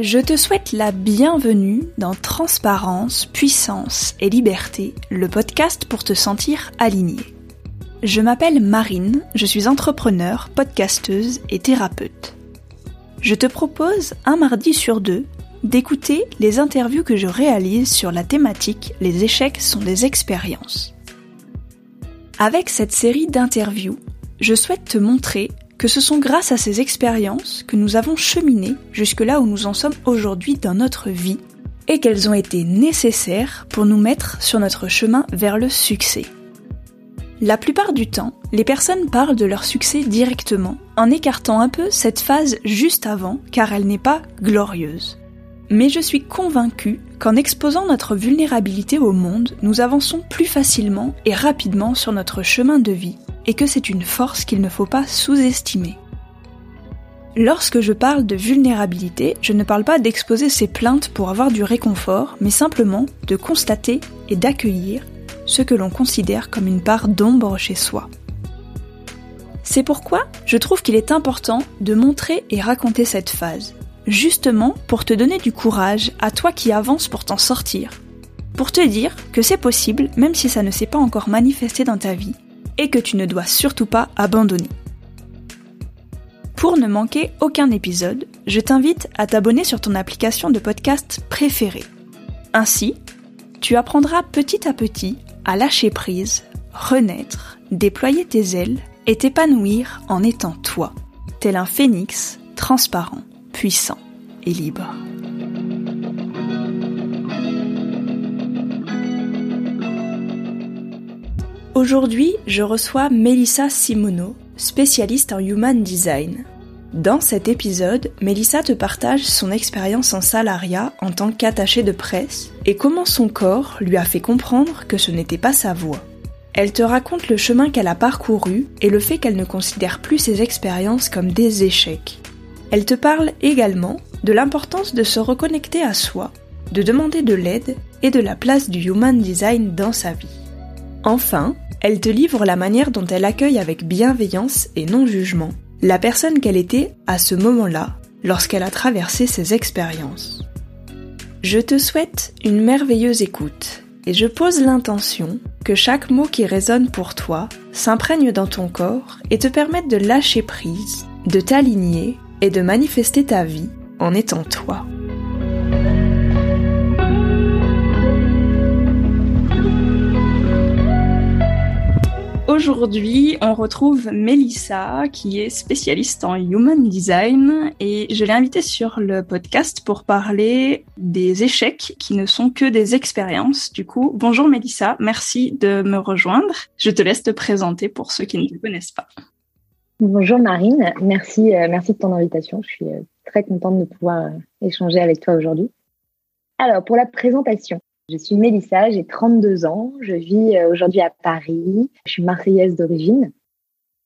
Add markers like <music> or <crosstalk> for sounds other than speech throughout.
Je te souhaite la bienvenue dans Transparence, Puissance et Liberté, le podcast pour te sentir aligné. Je m'appelle Marine, je suis entrepreneur, podcasteuse et thérapeute. Je te propose un mardi sur deux d'écouter les interviews que je réalise sur la thématique Les échecs sont des expériences. Avec cette série d'interviews, je souhaite te montrer que ce sont grâce à ces expériences que nous avons cheminé jusque là où nous en sommes aujourd'hui dans notre vie et qu'elles ont été nécessaires pour nous mettre sur notre chemin vers le succès. La plupart du temps, les personnes parlent de leur succès directement, en écartant un peu cette phase juste avant, car elle n'est pas glorieuse. Mais je suis convaincue qu'en exposant notre vulnérabilité au monde, nous avançons plus facilement et rapidement sur notre chemin de vie et que c'est une force qu'il ne faut pas sous-estimer. Lorsque je parle de vulnérabilité, je ne parle pas d'exposer ses plaintes pour avoir du réconfort, mais simplement de constater et d'accueillir ce que l'on considère comme une part d'ombre chez soi. C'est pourquoi je trouve qu'il est important de montrer et raconter cette phase, justement pour te donner du courage à toi qui avances pour t'en sortir, pour te dire que c'est possible même si ça ne s'est pas encore manifesté dans ta vie, et que tu ne dois surtout pas abandonner. Pour ne manquer aucun épisode, je t'invite à t'abonner sur ton application de podcast préférée. Ainsi, tu apprendras petit à petit à lâcher prise, renaître, déployer tes ailes et t'épanouir en étant toi, tel un phénix transparent, puissant et libre. Aujourd'hui, je reçois Melissa Simono, spécialiste en Human Design. Dans cet épisode, Melissa te partage son expérience en salariat en tant qu'attachée de presse et comment son corps lui a fait comprendre que ce n'était pas sa voie. Elle te raconte le chemin qu'elle a parcouru et le fait qu'elle ne considère plus ses expériences comme des échecs. Elle te parle également de l'importance de se reconnecter à soi, de demander de l'aide et de la place du Human Design dans sa vie. Enfin, elle te livre la manière dont elle accueille avec bienveillance et non-jugement la personne qu'elle était à ce moment-là, lorsqu'elle a traversé ses expériences. Je te souhaite une merveilleuse écoute et je pose l'intention que chaque mot qui résonne pour toi s'imprègne dans ton corps et te permette de lâcher prise, de t'aligner et de manifester ta vie en étant toi. Aujourd'hui, on retrouve Melissa, qui est spécialiste en Human Design, et je l'ai invitée sur le podcast pour parler des échecs qui ne sont que des expériences. Du coup, bonjour Melissa, merci de me rejoindre. Je te laisse te présenter pour ceux qui ne te connaissent pas. Bonjour Marine, merci, euh, merci de ton invitation. Je suis euh, très contente de pouvoir euh, échanger avec toi aujourd'hui. Alors, pour la présentation, je suis Mélissa, j'ai 32 ans, je vis aujourd'hui à Paris, je suis marseillaise d'origine.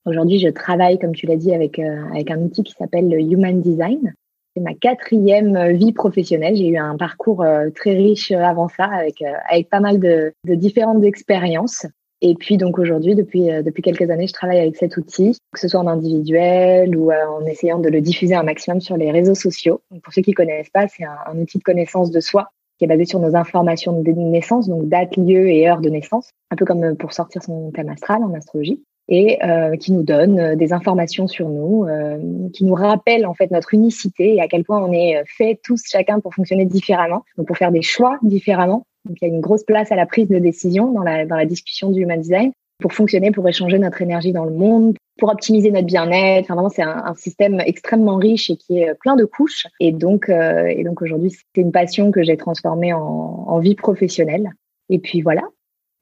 Aujourd'hui, je travaille, comme tu l'as dit, avec, avec un outil qui s'appelle le Human Design. C'est ma quatrième vie professionnelle. J'ai eu un parcours très riche avant ça, avec, avec pas mal de, de différentes expériences. Et puis donc aujourd'hui, depuis, depuis quelques années, je travaille avec cet outil, que ce soit en individuel ou en essayant de le diffuser un maximum sur les réseaux sociaux. Pour ceux qui connaissent pas, c'est un, un outil de connaissance de soi qui est basé sur nos informations de naissance, donc date, lieu et heure de naissance, un peu comme euh, pour sortir son thème astral en astrologie, et euh, qui nous donne euh, des informations sur nous, euh, qui nous rappelle en fait notre unicité et à quel point on est fait tous chacun pour fonctionner différemment, donc pour faire des choix différemment. Donc il y a une grosse place à la prise de décision dans la, dans la discussion du human design pour fonctionner, pour échanger notre énergie dans le monde, pour optimiser notre bien-être. Enfin, vraiment, c'est un, un, système extrêmement riche et qui est plein de couches. Et donc, euh, et donc aujourd'hui, c'est une passion que j'ai transformée en, en vie professionnelle. Et puis voilà.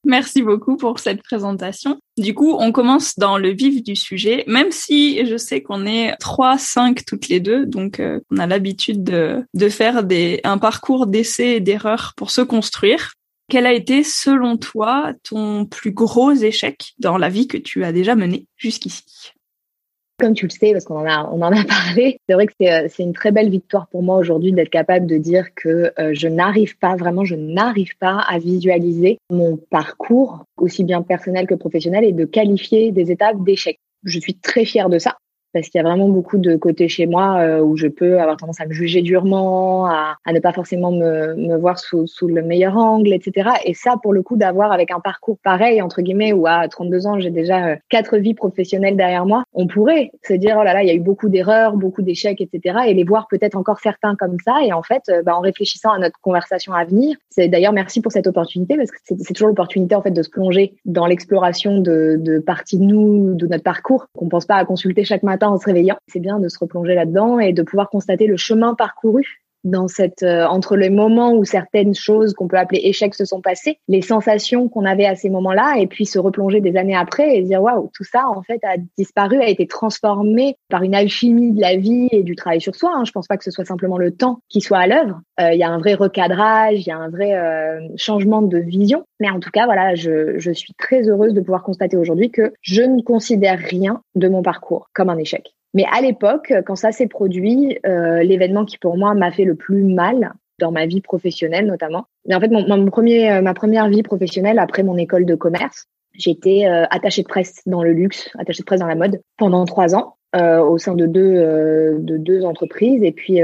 Merci beaucoup pour cette présentation. Du coup, on commence dans le vif du sujet, même si je sais qu'on est trois, cinq toutes les deux, donc euh, on a l'habitude de, de faire des, un parcours d'essais et d'erreurs pour se construire. Quel a été, selon toi, ton plus gros échec dans la vie que tu as déjà menée jusqu'ici? Comme tu le sais, parce qu'on en a, on en a <laughs> parlé, c'est vrai que c'est, c'est une très belle victoire pour moi aujourd'hui d'être capable de dire que euh, je n'arrive pas, vraiment, je n'arrive pas à visualiser mon parcours, aussi bien personnel que professionnel, et de qualifier des étapes d'échec. Je suis très fière de ça. Parce qu'il y a vraiment beaucoup de côtés chez moi euh, où je peux avoir tendance à me juger durement, à, ne pas forcément me, voir sous, sous, le meilleur angle, etc. Et ça, pour le coup, d'avoir avec un parcours pareil, entre guillemets, où à 32 ans, j'ai déjà euh, quatre vies professionnelles derrière moi, on pourrait se dire, oh là là, il y a eu beaucoup d'erreurs, beaucoup d'échecs, etc. Et les voir peut-être encore certains comme ça. Et en fait, euh, bah, en réfléchissant à notre conversation à venir, c'est d'ailleurs merci pour cette opportunité, parce que c'est toujours l'opportunité, en fait, de se plonger dans l'exploration de, de parties de nous, de notre parcours, qu'on pense pas à consulter chaque matin en se réveillant. C'est bien de se replonger là-dedans et de pouvoir constater le chemin parcouru dans cette euh, entre les moments où certaines choses qu'on peut appeler échecs se sont passées, les sensations qu'on avait à ces moments-là, et puis se replonger des années après et dire waouh, tout ça en fait a disparu, a été transformé par une alchimie de la vie et du travail sur soi. Hein. Je pense pas que ce soit simplement le temps qui soit à l'œuvre. Euh, il y a un vrai recadrage, il y a un vrai euh, changement de vision. Mais en tout cas, voilà, je, je suis très heureuse de pouvoir constater aujourd'hui que je ne considère rien de mon parcours comme un échec. Mais à l'époque, quand ça s'est produit, euh, l'événement qui pour moi m'a fait le plus mal dans ma vie professionnelle notamment. Mais en fait, mon, premier, euh, ma première vie professionnelle après mon école de commerce, j'étais euh, attachée de presse dans le luxe, attachée de presse dans la mode pendant trois ans euh, au sein de deux, euh, de deux entreprises. Et puis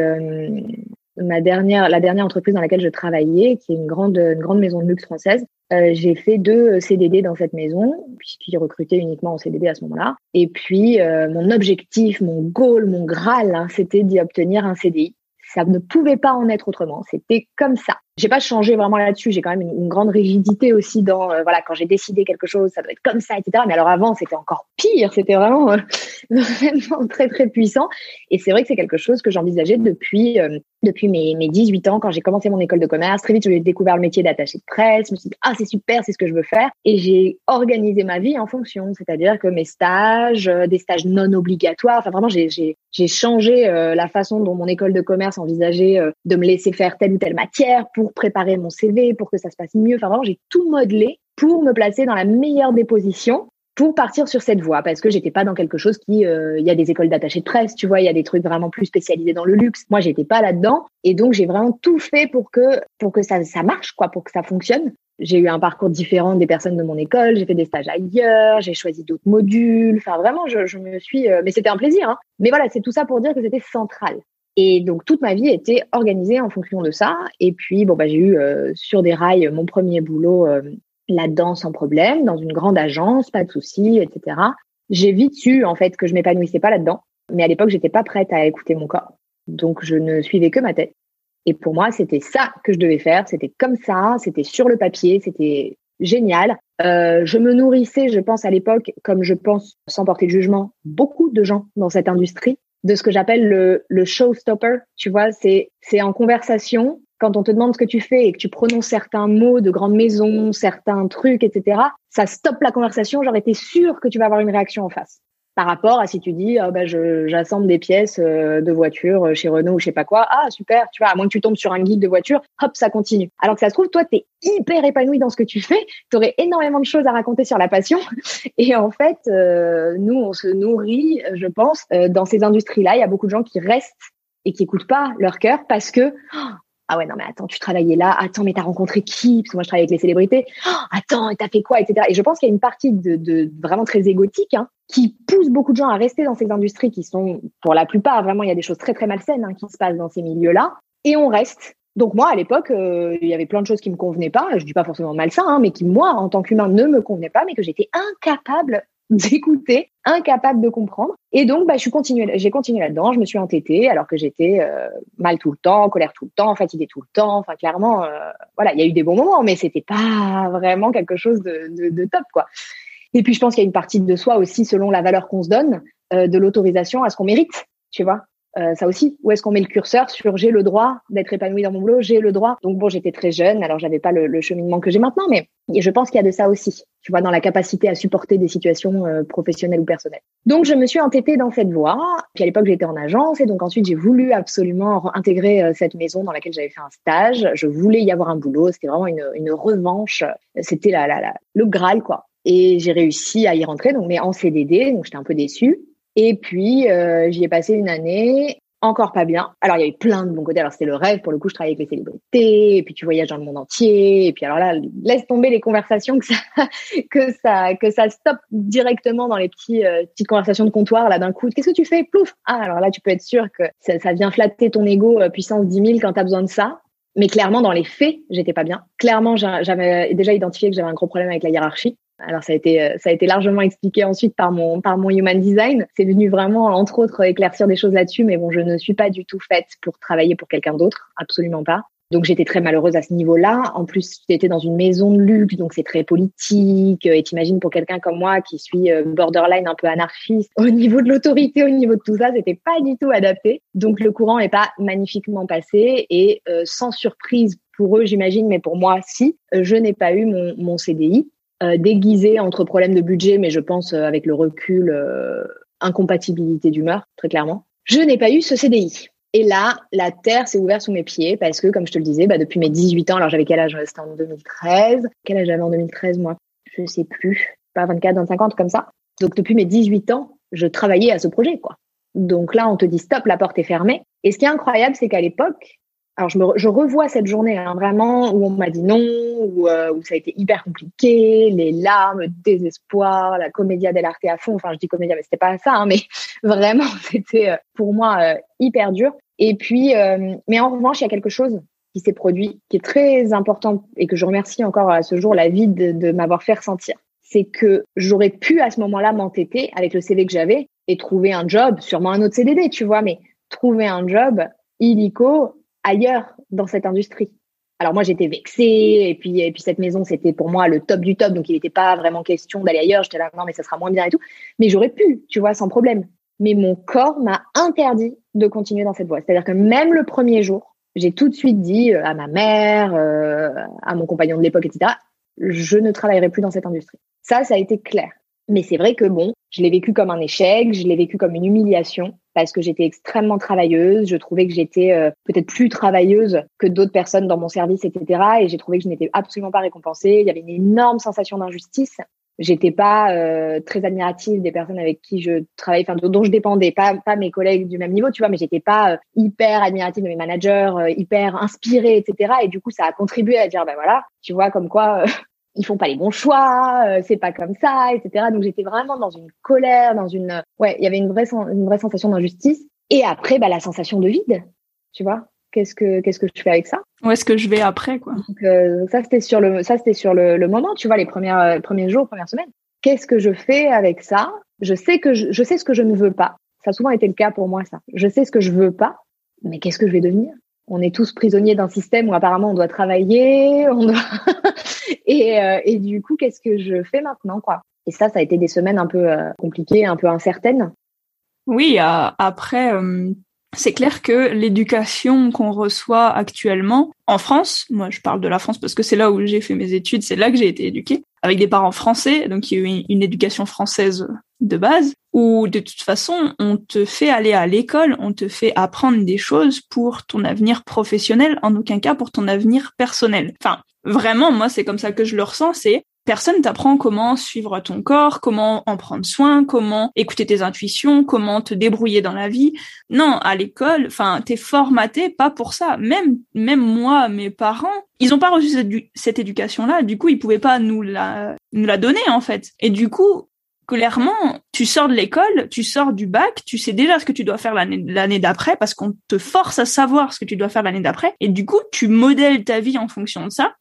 ma dernière, la dernière entreprise dans laquelle je travaillais, qui est une grande, une grande maison de luxe française, euh, j'ai fait deux CDD dans cette maison, puisqu'ils recrutaient uniquement en CDD à ce moment-là. Et puis, euh, mon objectif, mon goal, mon graal, hein, c'était d'y obtenir un CDI. Ça ne pouvait pas en être autrement. C'était comme ça j'ai pas changé vraiment là-dessus. J'ai quand même une, grande rigidité aussi dans euh, voilà quand j'ai décidé quelque chose, ça doit être comme ça, etc. Mais alors avant, c'était encore pire. C'était vraiment euh, <laughs> vraiment très très puissant. Et c'est vrai que c'est quelque chose que j'envisageais depuis euh, depuis mes, mes 18 ans quand j'ai commencé mon école de commerce. Très vite, j'ai découvert le métier d'attaché de presse. Je me suis dit ah c'est super, c'est ce que je veux faire. Et j'ai organisé ma vie en fonction. C'est-à-dire que mes stages, des stages non obligatoires. Enfin vraiment, j'ai j'ai j'ai changé la façon dont mon école de commerce envisageait de me laisser faire telle ou telle matière pour préparer mon CV, pour que ça se passe mieux. Enfin, vraiment, j'ai tout modelé pour me placer dans la meilleure des positions pour partir sur cette voie. Parce que j'étais pas dans quelque chose qui euh, il y a des écoles d'attachés de presse tu vois il y a des trucs vraiment plus spécialisés dans le luxe. Moi j'étais pas là-dedans. Et donc j'ai vraiment tout fait pour que pour que ça ça marche quoi pour que ça fonctionne. J'ai eu un parcours différent des personnes de mon école. J'ai fait des stages ailleurs. J'ai choisi d'autres modules. Enfin vraiment je, je me suis euh, mais c'était un plaisir hein. mais voilà c'est tout ça pour dire que c'était central et donc toute ma vie était organisée en fonction de ça. Et puis bon bah j'ai eu euh, sur des rails mon premier boulot euh, là-dedans sans problème, dans une grande agence, pas de soucis, etc. J'ai vite su en fait que je m'épanouissais pas là-dedans. Mais à l'époque j'étais pas prête à écouter mon corps, donc je ne suivais que ma tête. Et pour moi c'était ça que je devais faire, c'était comme ça, c'était sur le papier, c'était génial. Euh, je me nourrissais, je pense à l'époque, comme je pense sans porter de jugement, beaucoup de gens dans cette industrie de ce que j'appelle le, le showstopper. Tu vois, c'est c'est en conversation quand on te demande ce que tu fais et que tu prononces certains mots de grande maison, certains trucs, etc. Ça stoppe la conversation. J'aurais été sûre que tu vas avoir une réaction en face par rapport à si tu dis oh, bah, j'assemble des pièces euh, de voiture euh, chez Renault ou je sais pas quoi ah super tu vois à moins que tu tombes sur un guide de voiture hop ça continue alors que ça se trouve toi tu es hyper épanoui dans ce que tu fais tu aurais énormément de choses à raconter sur la passion <laughs> et en fait euh, nous on se nourrit je pense dans ces industries là il y a beaucoup de gens qui restent et qui écoutent pas leur cœur parce que ah ouais, non, mais attends, tu travaillais là. Attends, mais t'as rencontré qui? Parce que moi, je travaille avec les célébrités. Oh, attends, t'as fait quoi Etc. Et je pense qu'il y a une partie de, de vraiment très égotique hein, qui pousse beaucoup de gens à rester dans ces industries qui sont, pour la plupart, vraiment, il y a des choses très, très malsaines hein, qui se passent dans ces milieux-là. Et on reste. Donc moi, à l'époque, euh, il y avait plein de choses qui me convenaient pas. Je dis pas forcément malsain, hein, mais qui, moi, en tant qu'humain, ne me convenaient pas, mais que j'étais incapable <laughs> d'écouter, incapable de comprendre. Et donc, bah, je suis continué, j'ai continué là-dedans. Je me suis entêtée alors que j'étais euh, mal tout le temps, colère tout le temps, fatiguée tout le temps. Enfin, clairement, euh, voilà, il y a eu des bons moments, mais c'était pas vraiment quelque chose de, de, de top, quoi. Et puis, je pense qu'il y a une partie de soi aussi, selon la valeur qu'on se donne, euh, de l'autorisation à ce qu'on mérite, tu vois. Euh, ça aussi, où est-ce qu'on met le curseur sur j'ai le droit d'être épanoui dans mon boulot, j'ai le droit. Donc bon, j'étais très jeune, alors j'avais pas le, le, cheminement que j'ai maintenant, mais je pense qu'il y a de ça aussi, tu vois, dans la capacité à supporter des situations euh, professionnelles ou personnelles. Donc je me suis entêtée dans cette voie. Puis à l'époque j'étais en agence et donc ensuite j'ai voulu absolument intégrer euh, cette maison dans laquelle j'avais fait un stage. Je voulais y avoir un boulot, c'était vraiment une, une revanche, c'était la, la, la, le graal quoi. Et j'ai réussi à y rentrer, donc mais en CDD, donc j'étais un peu déçue. Et puis, euh, j'y ai passé une année. encore pas bien. Alors, il y avait plein de bons côtés. Alors, c'était le rêve. Pour le coup, je travaillais avec les célébrités, et puis tu voyages dans le monde entier. Et puis, alors là, laisse tomber les conversations que ça, <laughs> que ça, que ça stoppe directement dans les petits, euh, petites conversations de comptoir, là, d'un coup. Qu'est-ce que tu fais? Plouf! Ah, alors là, tu peux être sûr que ça, vient flatter ton ego euh, puissance 10 000 quand t'as besoin de ça. Mais clairement, dans les faits, j'étais pas bien. Clairement, j'avais déjà identifié que j'avais un gros problème avec la hiérarchie. Alors ça a été euh, ça a été largement expliqué ensuite par mon par mon human design. C'est venu vraiment entre autres éclaircir des choses là-dessus, mais bon, je ne suis pas du tout faite pour travailler pour quelqu'un d'autre, absolument pas. Donc j'étais très malheureuse à ce niveau-là. En plus, j'étais dans une maison de luxe, donc c'est très politique. Et t'imagines pour quelqu'un comme moi qui suis euh, borderline un peu anarchiste, au niveau de l'autorité, au niveau de tout ça, c'était pas du tout adapté. Donc le courant n'est pas magnifiquement passé et euh, sans surprise pour eux, j'imagine, mais pour moi, si, je n'ai pas eu mon, mon CDI euh, déguisé entre problèmes de budget, mais je pense euh, avec le recul, euh, incompatibilité d'humeur, très clairement. Je n'ai pas eu ce CDI. Et là, la terre s'est ouverte sous mes pieds parce que, comme je te le disais, bah, depuis mes 18 ans, alors j'avais quel âge? C'était en 2013. Quel âge j'avais en 2013, moi? Je sais plus. Pas 24, 25 ans, comme ça. Donc, depuis mes 18 ans, je travaillais à ce projet, quoi. Donc là, on te dit stop, la porte est fermée. Et ce qui est incroyable, c'est qu'à l'époque, alors je, me, je revois cette journée hein, vraiment où on m'a dit non, où, euh, où, ça a été hyper compliqué, les larmes, le désespoir, la comédia dell'arte à fond. Enfin, je dis comédia, mais c'était pas ça, hein, mais <laughs> vraiment, c'était euh, pour moi euh, hyper dur. Et puis, mais en revanche, il y a quelque chose qui s'est produit, qui est très important et que je remercie encore à ce jour la vie de, de m'avoir fait ressentir. C'est que j'aurais pu à ce moment-là m'entêter avec le CV que j'avais et trouver un job, sûrement un autre CDD, tu vois, mais trouver un job illico ailleurs dans cette industrie. Alors moi j'étais vexée et puis et puis cette maison c'était pour moi le top du top donc il n'était pas vraiment question d'aller ailleurs. J'étais là non mais ça sera moins bien et tout. Mais j'aurais pu tu vois sans problème. Mais mon corps m'a interdit de continuer dans cette voie. C'est-à-dire que même le premier jour j'ai tout de suite dit euh, à ma mère euh, à mon compagnon de l'époque etc je ne travaillerai plus dans cette industrie. Ça ça a été clair. Mais c'est vrai que bon je l'ai vécu comme un échec je l'ai vécu comme une humiliation parce que j'étais extrêmement travailleuse. Je trouvais que j'étais euh, peut-être plus travailleuse que d'autres personnes dans mon service, etc. Et j'ai trouvé que je n'étais absolument pas récompensée. Il y avait une énorme sensation d'injustice. J'étais pas euh, très admirative des personnes avec qui je travaillais, enfin dont je dépendais, pas pas mes collègues du même niveau, tu vois, mais j'étais pas euh, hyper admirative de mes managers, hyper inspirée, etc. Et du coup, ça a contribué à dire, ben voilà, tu vois, comme quoi ils font pas les bons choix, euh, c'est pas comme ça, etc. Donc j'étais vraiment dans une colère, dans une, ouais, il y avait une vraie, une vraie sensation d'injustice. Et après, bah, la sensation de vide, tu vois. Qu'est-ce que, qu'est-ce que je fais avec ça? Où est-ce que je vais après, quoi? Donc, euh, ça c'était sur le, ça c'était sur le, le, moment, tu vois, les premières, euh, premiers jours, premières semaines. Qu'est-ce que je fais avec ça? Je sais que je, je sais ce que je ne veux pas. Ça a souvent été le cas pour moi, ça. Je sais ce que je veux pas, mais qu'est-ce que je vais devenir? On est tous prisonniers d'un système où apparemment on doit travailler, on doit <laughs> et, euh, et, du coup qu'est-ce que je fais maintenant quoi? Et ça, ça a été des semaines un peu euh, compliquées, un peu incertaines. Oui, après. c'est clair que l'éducation qu'on reçoit actuellement en France, moi je parle de la France parce que c'est là où j'ai fait mes études, c'est là que j'ai été éduquée, avec des parents français, donc il y a eu une éducation française de base, où de toute façon, on te fait aller à l'école, on te fait apprendre des choses pour ton avenir professionnel, en aucun cas pour ton avenir personnel. Enfin, vraiment, moi, c'est comme ça que je le ressens, c'est personne t'apprend comment suivre ton corps, comment en prendre soin, comment écouter tes intuitions, comment te débrouiller dans la vie. Non, à l'école, enfin, t'es formaté pas pour ça. Même, même moi, mes parents, ils ont pas reçu cette, cette éducation-là. Du coup, ils pouvaient pas nous la, nous la donner, en fait. Et du coup, clairement, tu sors de l'école, tu sors du bac, tu sais déjà ce que tu dois faire l'année d'après parce qu'on te force à savoir ce que tu dois faire l'année d'après. Et du coup, tu modèles ta vie en fonction de ça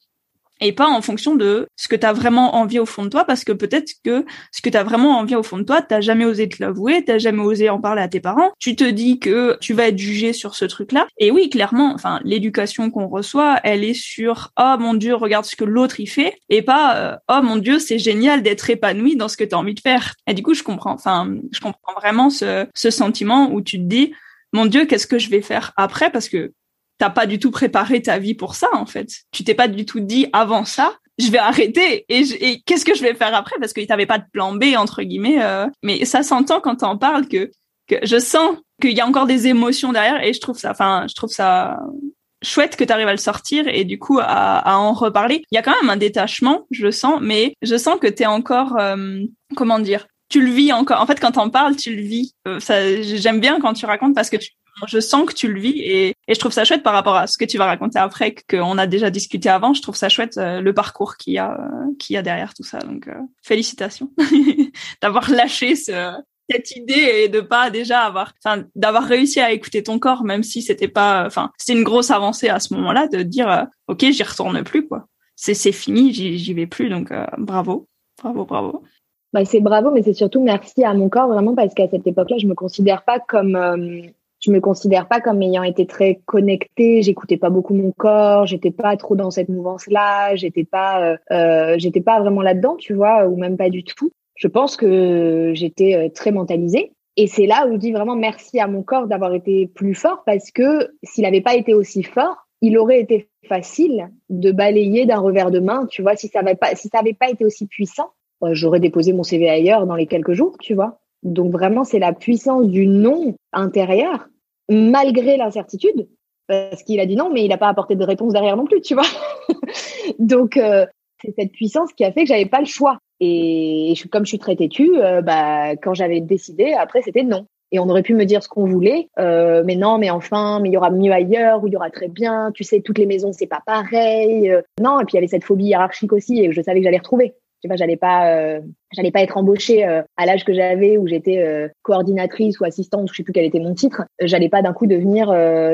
et pas en fonction de ce que tu as vraiment envie au fond de toi parce que peut-être que ce que tu as vraiment envie au fond de toi, t'as jamais osé te l'avouer, t'as jamais osé en parler à tes parents. Tu te dis que tu vas être jugé sur ce truc-là. Et oui, clairement, enfin, l'éducation qu'on reçoit, elle est sur "Oh mon dieu, regarde ce que l'autre y fait" et pas euh, "Oh mon dieu, c'est génial d'être épanoui dans ce que tu as envie de faire." Et du coup, je comprends enfin, je comprends vraiment ce ce sentiment où tu te dis "Mon dieu, qu'est-ce que je vais faire après? Parce que t'as pas du tout préparé ta vie pour ça en fait. Tu t'es pas du tout dit avant ça, je vais arrêter et, qu'est-ce que je vais faire après? Parce que t'avais pas de plan B entre guillemets. Euh. mais ça s'entend quand t'en parles que que je sens qu'il y a encore des émotions derrière et je trouve ça, enfin je trouve ça chouette que tu à le sortir et du coup à, à, en reparler. Il y a quand même un détachement, je sens, mais je sens que tu es encore, euh, comment dire, tu le vis encore. En fait, quand t'en parles, tu le vis. Euh, ça, j'aime bien quand tu racontes parce que tu je sens que tu le vis et, je trouve ça chouette par rapport à ce que tu vas raconter après, qu'on a déjà discuté avant. Je trouve ça chouette euh, le parcours qu'il y a, qu'il y a derrière tout ça. Donc, félicitations <laughs> d'avoir lâché ce, cette idée et de pas déjà avoir, enfin, d'avoir réussi à écouter ton corps, même si c'était pas, enfin, c'était une grosse avancée à ce moment-là de dire, euh, ok, j'y retourne plus, quoi. C'est c'est fini, j'y vais plus, donc euh, bravo, bravo, bravo. Bah, c'est bravo, mais c'est surtout merci à mon corps vraiment parce qu'à cette époque-là, je me considère pas comme euh, je me considère pas comme ayant été très connectée. J'écoutais pas beaucoup mon corps. J'étais pas trop dans cette mouvance-là. J'étais pas, euh, j'étais pas vraiment là-dedans, tu vois, ou même pas du tout je pense que j'étais euh, très mentalisée. Et c'est là où je dis vraiment merci à mon corps d'avoir été plus fort parce que s'il n'avait pas été aussi fort, il aurait été facile de balayer d'un revers de main, tu vois, si ça n'avait pas, si ça avait pas été aussi puissant, euh, j'aurais déposé mon CV ailleurs dans les quelques jours, tu vois. Donc vraiment, c'est la puissance du non intérieur, malgré l'incertitude, parce qu'il a dit non, mais il n'a pas apporté de réponse derrière non plus, tu vois. <laughs> Donc euh, c'est cette puissance qui a fait que j'avais pas le choix. Et comme je suis très têtue, euh, bah, quand j'avais décidé, après, c'était non. Et on aurait pu me dire ce qu'on voulait, euh, mais non, mais enfin, mais il y aura mieux ailleurs, ou il y aura très bien. Tu sais, toutes les maisons, c'est pas pareil. Non, et puis il y avait cette phobie hiérarchique aussi, et je savais que j'allais retrouver. Tu vois, j'allais pas, euh, j'allais pas être embauchée euh, à l'âge que j'avais où j'étais euh, coordinatrice ou assistante, je sais plus quel était mon titre. J'allais pas d'un coup devenir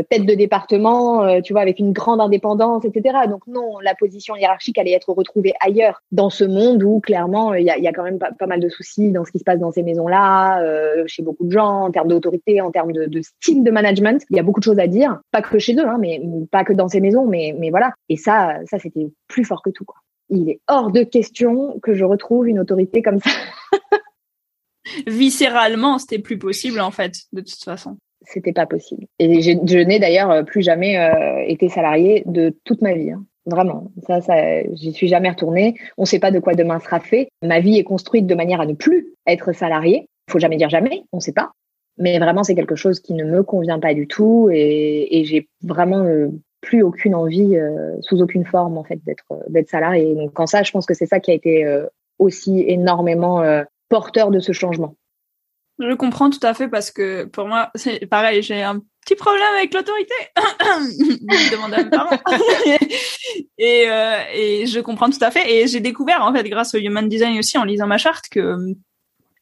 tête de département, tu vois, avec une grande indépendance, etc. Donc non, la position hiérarchique allait être retrouvée ailleurs dans ce monde où clairement il y a, y a, quand même pas, mal de soucis dans ce qui se passe dans ces maisons-là, chez beaucoup de gens en termes d'autorité, en termes de, de, style de management. Il y a beaucoup de choses à dire, pas que chez eux, hein, mais pas que dans ces maisons, mais mais voilà. Et ça, ça c'était plus fort que tout, quoi il est hors de question que je retrouve une autorité comme ça. <laughs> Viscéralement, c'était plus possible en fait, de toute façon. C'était pas possible. Et je, n'ai d'ailleurs euh, plus jamais euh, été salariée de toute ma vie. Hein. Vraiment, ça, ça, j'y suis jamais retournée. On ne sait pas de quoi demain sera fait. Ma vie est construite de manière à ne plus être salariée. Il faut jamais dire jamais, on ne sait pas. Mais vraiment, c'est quelque chose qui ne me convient pas du tout et, et j'ai vraiment euh, plus aucune envie, euh, sous aucune forme en fait, d'être euh, d'être salarié. Donc quand ça, je pense que c'est ça qui a été euh, aussi énormément porteur de ce changement. Je comprends tout à fait parce que pour moi, c'est pareil, j'ai un petit problème avec l'autorité. demande à mes parents. et, et je comprends tout à fait. Et j'ai découvert, en fait, grâce au Human Design aussi, en lisant ma charte, que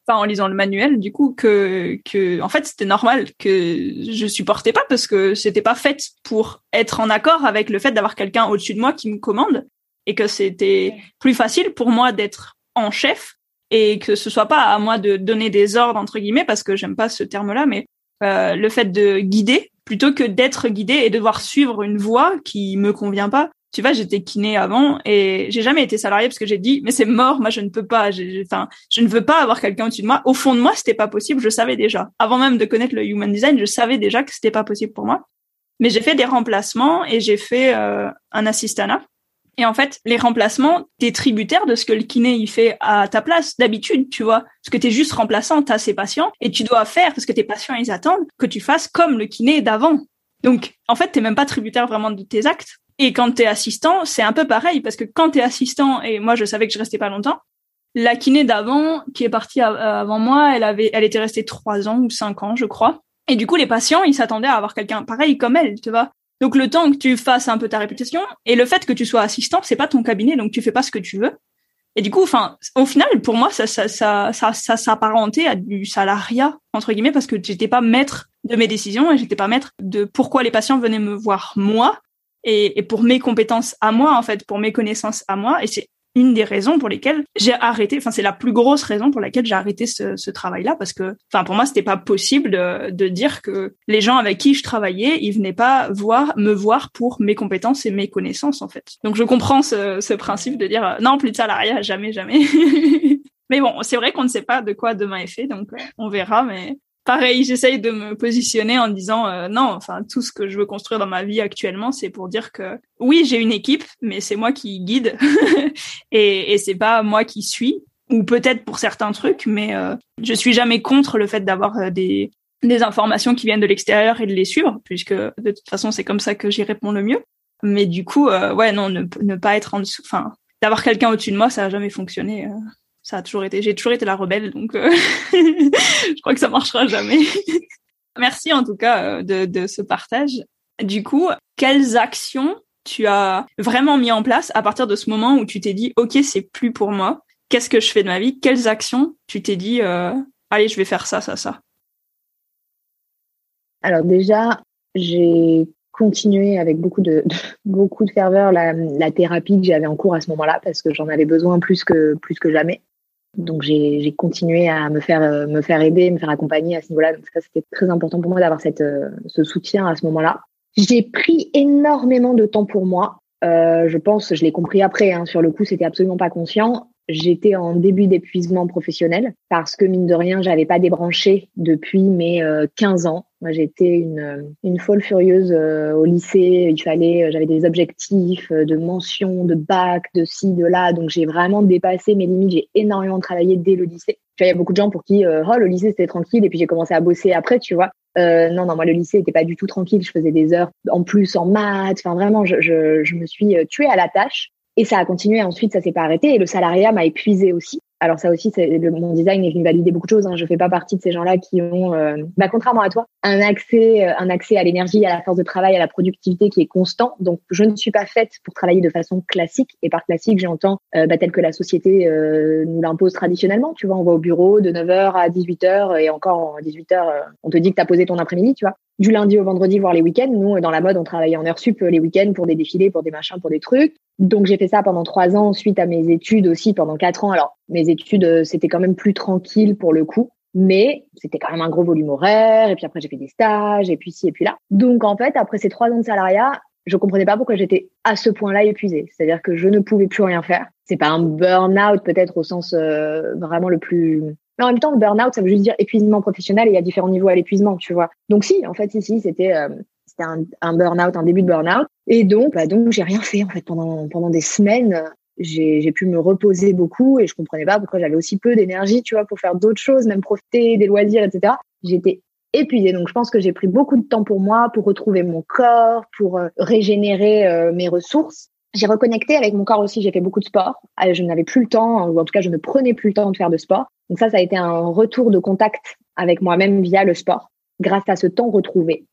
enfin en lisant le manuel du coup que que en fait c'était normal que je supportais pas parce que c'était pas fait pour être en accord avec le fait d'avoir quelqu'un au-dessus de moi qui me commande et que c'était plus facile pour moi d'être en chef et que ce soit pas à moi de donner des ordres entre guillemets parce que j'aime pas ce terme-là mais euh, le fait de guider plutôt que d'être guidé et devoir suivre une voie qui me convient pas tu vois, j'étais kiné avant et j'ai jamais été salarié parce que j'ai dit, mais c'est mort, moi je ne peux pas, enfin, je ne veux pas avoir quelqu'un au-dessus de moi. Au fond de moi, c'était pas possible, je savais déjà. Avant même de connaître le human design, je savais déjà que c'était pas possible pour moi. Mais j'ai fait des remplacements et j'ai fait euh, un assistana. Et en fait, les remplacements, t'es tributaire de ce que le kiné il fait à ta place d'habitude, tu vois. Parce que t'es juste remplaçant, t'as ses patients et tu dois faire parce que tes patients ils attendent que tu fasses comme le kiné d'avant. Donc, en fait, t'es même pas tributaire vraiment de tes actes. Et quand t'es assistant, c'est un peu pareil parce que quand t'es assistant, et moi je savais que je restais pas longtemps, la kiné d'avant, qui est partie avant moi, elle avait, elle était restée trois ans ou cinq ans, je crois. Et du coup, les patients, ils s'attendaient à avoir quelqu'un pareil comme elle, tu vois. Donc le temps que tu fasses un peu ta réputation et le fait que tu sois assistant, c'est pas ton cabinet, donc tu fais pas ce que tu veux. Et du coup, enfin, au final, pour moi, ça, ça, ça, ça, ça s'apparentait à du salariat entre guillemets parce que j'étais pas maître de mes décisions et j'étais pas maître de pourquoi les patients venaient me voir moi et, et, pour mes compétences à moi, en fait, pour mes connaissances à moi. Et c'est une des raisons pour lesquelles j'ai arrêté. Enfin, c'est la plus grosse raison pour laquelle j'ai arrêté ce, ce travail-là, parce que, enfin, pour moi, c'était pas possible de, de, dire que les gens avec qui je travaillais, ils venaient pas voir, me voir pour mes compétences et mes connaissances, en fait. Donc, je comprends ce, ce principe de dire non, plus de salariat, jamais, jamais. <laughs> mais bon, c'est vrai qu'on ne sait pas de quoi demain est fait, donc on verra. Mais pareil, j'essaye de me positionner en disant euh, non, enfin tout ce que je veux construire dans ma vie actuellement, c'est pour dire que oui, j'ai une équipe, mais c'est moi qui guide. <laughs> Et, et c'est pas moi qui suis. Ou peut-être pour certains trucs, mais euh, je suis jamais contre le fait d'avoir euh, des des informations qui viennent de l'extérieur et de les suivre, puisque de toute façon c'est comme ça que j'y réponds le mieux. Mais du coup, euh, ouais, non, ne, ne pas être en dessous, enfin d'avoir quelqu'un au-dessus de moi, ça a jamais fonctionné ça a toujours été, j'ai toujours été la rebelle, donc euh, <laughs> je crois que ça marchera jamais. <laughs> Merci en tout cas de, de ce partage. Du coup, quelles actions tu as vraiment mis en place à partir de ce moment où tu t'es dit ok c'est plus pour moi? Qu'est-ce que je fais de ma vie? Quelles actions tu t'es dit euh, allez je vais faire ça ça ça? Alors déjà j'ai continué avec beaucoup de, beaucoup de ferveur la, la thérapie que j'avais en cours à ce moment-là parce que j'en avais besoin plus que plus que jamais donc j'ai continué à me faire euh, me faire aider me faire accompagner à ce niveau-là donc ça c'était très important pour moi d'avoir cette euh, ce soutien à ce moment-là j'ai pris énormément de temps pour moi. Euh, je pense, je l'ai compris après, hein, sur le coup, c'était absolument pas conscient. J'étais en début d'épuisement professionnel parce que mine de rien, j'avais pas débranché depuis mes 15 euh, ans. Moi, j'étais une, une folle furieuse euh, au lycée. Il fallait, j'avais des objectifs de mention, de bac, de ci, de là. Donc, j'ai vraiment dépassé mes limites. J'ai énormément travaillé dès le lycée. Tu vois, il y a beaucoup de gens pour qui, oh, le lycée c'était tranquille et puis j'ai commencé à bosser après, tu vois. Euh, non, non, moi le lycée n'était pas du tout tranquille. Je faisais des heures en plus en maths. Enfin, vraiment, je, je, je me suis euh, tuée à la tâche. Et ça a continué. Ensuite, ça s'est pas arrêté. Et le salariat m'a épuisé aussi. Alors ça aussi, le, mon design est venu valider beaucoup de choses. Hein. Je fais pas partie de ces gens-là qui ont, euh, bah, contrairement à toi, un accès, euh, un accès à l'énergie, à la force de travail, à la productivité qui est constant. Donc je ne suis pas faite pour travailler de façon classique. Et par classique, j'entends euh, bah, tel que la société euh, nous l'impose traditionnellement. Tu vois, on va au bureau de 9h à 18h et encore 18h, on te dit que tu as posé ton après-midi, tu vois du lundi au vendredi, voire les week-ends. Nous, dans la mode, on travaillait en heure sup les week-ends pour des défilés, pour des machins, pour des trucs. Donc, j'ai fait ça pendant trois ans, suite à mes études aussi pendant quatre ans. Alors, mes études, euh, c'était quand même plus tranquille pour le coup. Mais c'était quand même un gros volume horaire. Et puis après, j'ai fait des stages, et puis ci, et puis là. Donc, en fait, après ces trois ans de salariat, je comprenais pas pourquoi j'étais à ce point-là épuisée. C'est-à-dire que je ne pouvais plus rien faire. C'est pas un burn-out peut-être au sens euh, vraiment le plus mais en même temps, le burn-out, ça veut juste dire épuisement professionnel et il y a différents niveaux à l'épuisement, tu vois. Donc si, en fait, ici, c'était euh, c'était un, un burn-out, un début de burn-out. Et donc, bah, donc j'ai rien fait en fait pendant pendant des semaines. J'ai pu me reposer beaucoup et je comprenais pas pourquoi j'avais aussi peu d'énergie, tu vois, pour faire d'autres choses, même profiter des loisirs, etc. J'étais épuisée. Donc je pense que j'ai pris beaucoup de temps pour moi, pour retrouver mon corps, pour euh, régénérer euh, mes ressources. J'ai reconnecté avec mon corps aussi, j'ai fait beaucoup de sport. Euh, je n'avais plus le temps, ou en tout cas je ne prenais plus le temps de faire de sport. Donc ça, ça a été un retour de contact avec moi-même via le sport, grâce à ce temps retrouvé.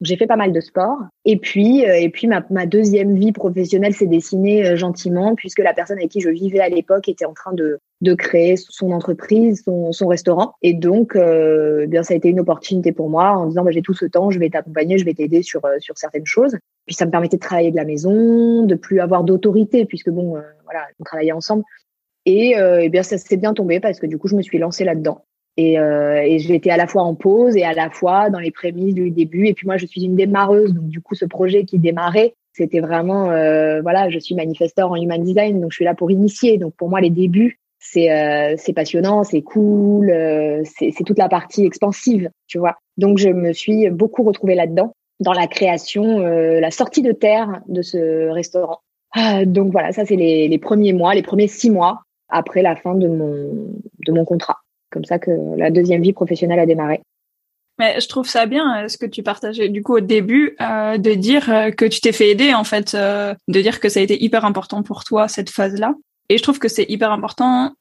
J'ai fait pas mal de sport. Et puis, euh, et puis ma, ma deuxième vie professionnelle s'est dessinée euh, gentiment, puisque la personne avec qui je vivais à l'époque était en train de, de créer son entreprise, son, son restaurant. Et donc, euh, eh bien, ça a été une opportunité pour moi en disant, bah, j'ai tout ce temps, je vais t'accompagner, je vais t'aider sur, euh, sur certaines choses. Puis ça me permettait de travailler de la maison, de plus avoir d'autorité, puisque bon, euh, voilà, on travaillait ensemble. Et euh, eh bien, ça s'est bien tombé parce que du coup, je me suis lancée là-dedans. Et, euh, et j'étais à la fois en pause et à la fois dans les prémices du début. Et puis moi, je suis une démarreuse, donc du coup, ce projet qui démarrait, c'était vraiment, euh, voilà, je suis manifesteur en human design, donc je suis là pour initier. Donc pour moi, les débuts, c'est euh, passionnant, c'est cool, euh, c'est toute la partie expansive, tu vois. Donc je me suis beaucoup retrouvée là-dedans, dans la création, euh, la sortie de terre de ce restaurant. Ah, donc voilà, ça c'est les, les premiers mois, les premiers six mois après la fin de mon de mon contrat. Comme ça que la deuxième vie professionnelle a démarré. Mais je trouve ça bien ce que tu partageais du coup au début euh, de dire que tu t'es fait aider en fait, euh, de dire que ça a été hyper important pour toi cette phase-là. Et je trouve que c'est hyper important.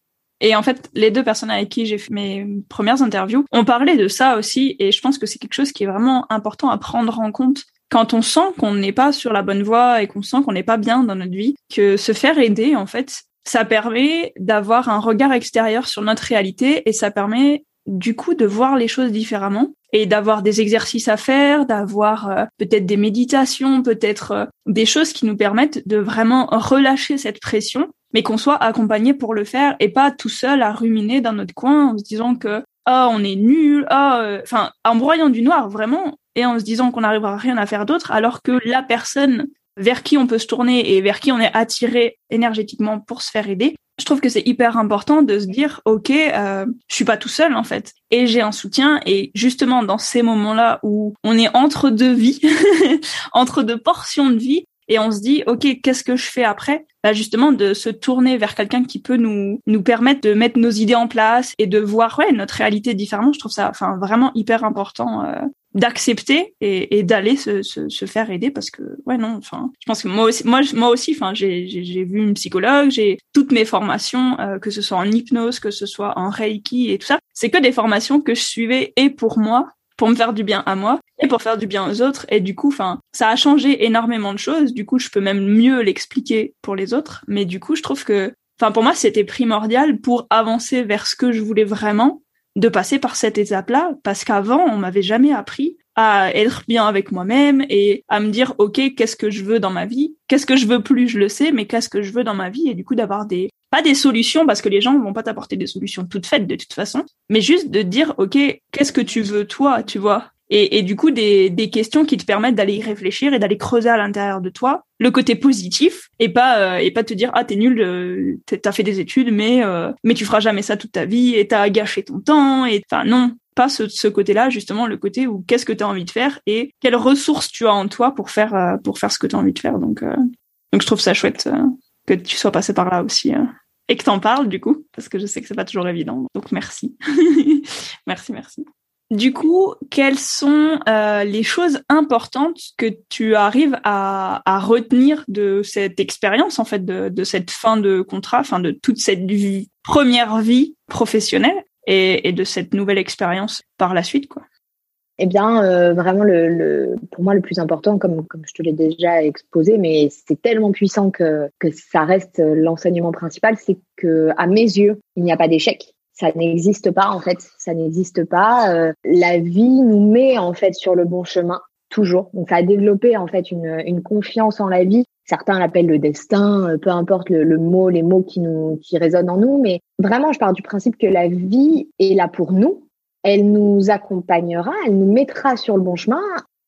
Et en fait, les deux personnes avec qui j'ai fait mes premières interviews ont parlé de ça aussi. Et je pense que c'est quelque chose qui est vraiment important à prendre en compte quand on sent qu'on n'est pas sur la bonne voie et qu'on sent qu'on n'est pas bien dans notre vie, que se faire aider, en fait, ça permet d'avoir un regard extérieur sur notre réalité et ça permet du coup de voir les choses différemment et d'avoir des exercices à faire, d'avoir euh, peut-être des méditations, peut-être euh, des choses qui nous permettent de vraiment relâcher cette pression mais qu'on soit accompagné pour le faire et pas tout seul à ruminer dans notre coin en se disant que ah on est nul, euh, enfin en broyant du noir vraiment et en se disant qu'on n'arrivera rien à faire d'autre alors que la personne vers qui on peut se tourner et vers qui on est attiré énergétiquement pour se faire aider. Je trouve que c'est hyper important de se dire ok, euh, je suis pas tout seul en fait et j'ai un soutien et justement dans ces moments-là où on est entre deux vies, <laughs> entre deux portions de vie, et on se dit ok qu'est-ce que je fais après? Bah justement de se tourner vers quelqu'un qui peut nous nous permettre de mettre nos idées en place et de voir ouais notre réalité différemment je trouve ça enfin vraiment hyper important euh, d'accepter et, et d'aller se, se, se, faire aider parce que ouais non enfin je pense que moi aussi moi moi aussi enfin j'ai j'ai vu une psychologue j'ai toutes mes formations euh, que ce soit en hypnose que ce soit en reiki et tout ça c'est que des formations que je suivais et pour moi pour me faire du bien à moi et pour faire du bien aux autres. Et du coup, enfin, ça a changé énormément de choses. Du coup, je peux même mieux l'expliquer pour les autres. Mais du coup, je trouve que, enfin, pour moi, c'était primordial pour avancer vers ce que je voulais vraiment de passer par cette étape-là, parce qu'avant, on m'avait jamais appris à être bien avec moi-même et à me dire, OK, qu'est-ce que je veux dans ma vie? Qu'est-ce que je veux plus, je le sais, mais qu'est-ce que je veux dans ma vie? Et du coup, d'avoir des, pas des solutions, parce que les gens vont pas t'apporter des solutions toutes faites de toute façon, mais juste de dire, OK, qu'est-ce que tu veux toi, tu vois? Et, et, du coup des, des questions qui te permettent d'aller y réfléchir et d'aller creuser à l'intérieur de toi le côté positif et pas euh, et pas te dire ah t'es nul euh, t'as fait des études mais euh, mais tu feras jamais ça toute ta vie et t'as gâché ton temps et enfin non pas ce, ce côté-là justement le côté où qu'est-ce que tu as envie de faire et quelles ressources tu as en toi pour faire euh, pour faire ce que tu as envie de faire. Donc donc je trouve ça chouette que tu sois passé par là aussi et que t'en parles du coup parce que je sais que c'est pas toujours évident. Donc merci. <laughs> Merci merci du coup, quelles sont euh, les choses importantes que tu arrives à, à retenir de cette expérience, en fait, de, de, cette fin de contrat, enfin de toute cette vie, première vie professionnelle et, et, de cette nouvelle expérience par la suite, quoi? Eh bien, euh, vraiment, le, le, pour moi, le plus important, comme, comme je te l'ai déjà exposé, mais c'est tellement puissant que, que ça reste l'enseignement principal, c'est que à mes yeux, il n'y a pas d'échec ça n'existe pas en fait, ça n'existe pas. Euh, la vie nous met en fait sur le bon chemin toujours. Donc ça a développé en fait une, une confiance en la vie. Certains l'appellent le destin, euh, peu importe le, le, mot, les mots qui nous qui résonnent en nous, mais vraiment je pars du principe que la vie est là pour nous. Elle nous accompagnera, elle nous mettra sur le bon chemin.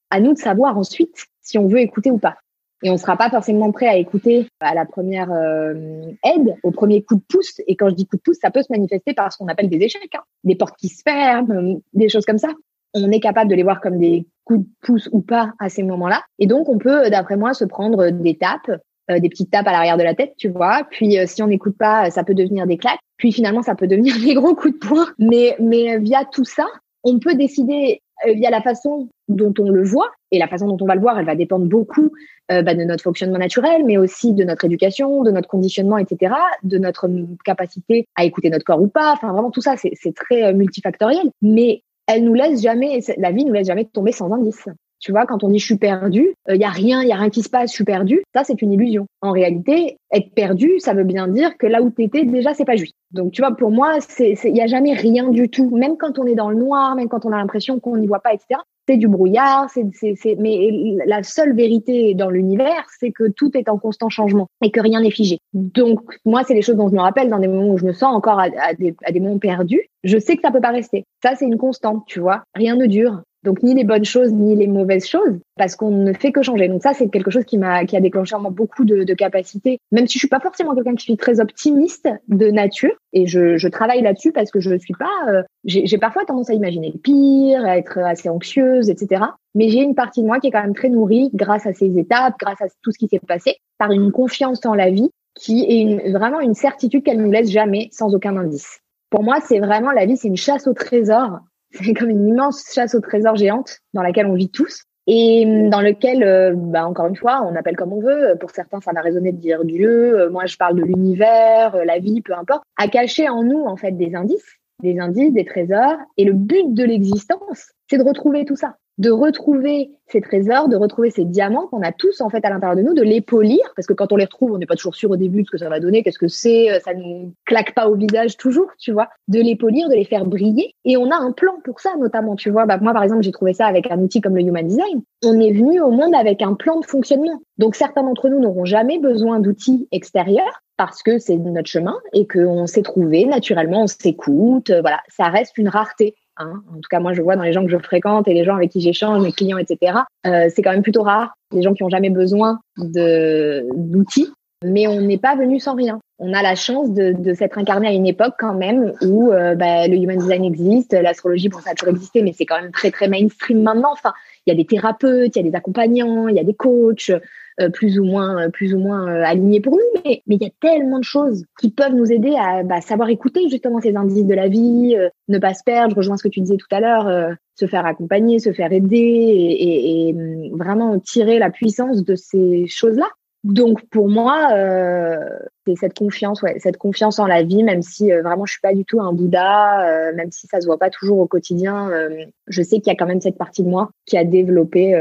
À nous de savoir ensuite si on veut écouter ou pas et on sera pas forcément prêt à écouter à la première euh, aide, au premier coup de pouce. Et quand je dis coup de pouce, ça peut se manifester par ce qu'on appelle des échecs, hein. des portes qui se ferment, des choses comme ça. On est capable de les voir comme des coups de pouce ou pas à ces moments-là. Et donc, on peut, d'après moi, se prendre des tapes, euh, des petites tapes à l'arrière de la tête, tu vois. Puis, euh, si on n'écoute pas, ça peut devenir des claques. Puis, finalement, ça peut devenir <laughs> des gros coups de poing. Mais, mais via tout ça, on peut décider via la façon dont on le voit, et la façon dont on va le voir, elle va dépendre beaucoup euh, bah, de notre fonctionnement naturel, mais aussi de notre éducation, de notre conditionnement, etc., de notre capacité à écouter notre corps ou pas. Enfin, vraiment, tout ça, c'est très euh, multifactoriel. Mais elle nous laisse jamais, la vie nous laisse jamais tomber sans indice. Tu vois, quand on dit je suis perdu, il euh, y a rien, il y a rien qui se passe, je suis perdu. Ça, c'est une illusion. En réalité, être perdu, ça veut bien dire que là où tu étais, déjà, c'est pas juste. Donc, tu vois, pour moi, il y a jamais rien du tout. Même quand on est dans le noir, même quand on a l'impression qu'on n'y voit pas, etc c'est du brouillard, c'est, c'est, mais la seule vérité dans l'univers, c'est que tout est en constant changement et que rien n'est figé. Donc, moi, c'est les choses dont je me rappelle dans des moments où je me sens encore à, des, à des moments perdus. Je sais que ça peut pas rester. Ça, c'est une constante, tu vois. Rien ne dure. Donc ni les bonnes choses ni les mauvaises choses, parce qu'on ne fait que changer. Donc ça, c'est quelque chose qui m'a qui a déclenché en moi beaucoup de, de capacités. Même si je suis pas forcément quelqu'un qui suis très optimiste de nature, et je, je travaille là-dessus parce que je suis pas. Euh, j'ai parfois tendance à imaginer le pire, à être assez anxieuse, etc. Mais j'ai une partie de moi qui est quand même très nourrie grâce à ces étapes, grâce à tout ce qui s'est passé, par une confiance en la vie qui est une, vraiment une certitude qu'elle nous laisse jamais sans aucun indice. Pour moi, c'est vraiment la vie, c'est une chasse au trésor c'est comme une immense chasse au trésor géante dans laquelle on vit tous et dans lequel, euh, bah, encore une fois, on appelle comme on veut. Pour certains, ça va résonner de dire Dieu. Euh, moi, je parle de l'univers, euh, la vie, peu importe. À cacher en nous, en fait, des indices, des indices, des trésors. Et le but de l'existence, c'est de retrouver tout ça de retrouver ces trésors, de retrouver ces diamants qu'on a tous en fait à l'intérieur de nous, de les polir, parce que quand on les retrouve, on n'est pas toujours sûr au début de ce que ça va donner, qu'est-ce que c'est, euh, ça nous claque pas au visage toujours, tu vois, de les polir, de les faire briller. Et on a un plan pour ça notamment, tu vois. Bah, moi par exemple, j'ai trouvé ça avec un outil comme le Human Design. On est venu au monde avec un plan de fonctionnement. Donc certains d'entre nous n'auront jamais besoin d'outils extérieurs parce que c'est notre chemin et qu'on s'est trouvé naturellement, on s'écoute, euh, voilà, ça reste une rareté. Hein. En tout cas, moi, je vois dans les gens que je fréquente et les gens avec qui j'échange, mes clients, etc. Euh, c'est quand même plutôt rare. Les gens qui n'ont jamais besoin d'outils, mais on n'est pas venu sans rien. On a la chance de, de s'être incarné à une époque quand même où euh, bah, le human design existe, l'astrologie, bon, ça a toujours existé, mais c'est quand même très très mainstream maintenant. Enfin, il y a des thérapeutes, il y a des accompagnants, il y a des coachs. Euh, plus ou moins, euh, plus ou moins euh, alignés pour nous. Mais il y a tellement de choses qui peuvent nous aider à bah, savoir écouter justement ces indices de la vie, ne pas se perdre. Je rejoins ce que tu disais tout à l'heure, se faire accompagner, se faire aider et, et, et, hum, vraiment tirer la puissance de ces choses-là. Donc pour moi, euh, c'est cette confiance, ouais, cette confiance en la vie, même si euh, vraiment je suis pas du tout un Bouddha, euh, même si ça se voit pas toujours au quotidien, je sais qu'il y a quand même cette partie de moi qui a développé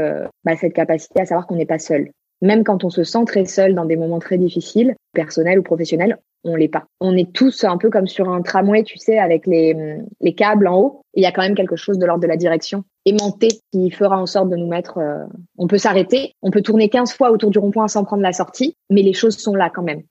bah, cette capacité à savoir qu'on n'est pas seul. Même quand on se sent très seul dans des moments très difficiles, personnels ou professionnels, on l'est pas. On est tous un peu comme sur un tramway, tu sais, avec les, les câbles en haut. Il y a quand même quelque chose de l'ordre de la direction aimanté qui fera en sorte de nous mettre. Euh, on peut s'arrêter, on peut tourner 15 fois autour du rond-point sans prendre la sortie, mais les choses sont là quand même.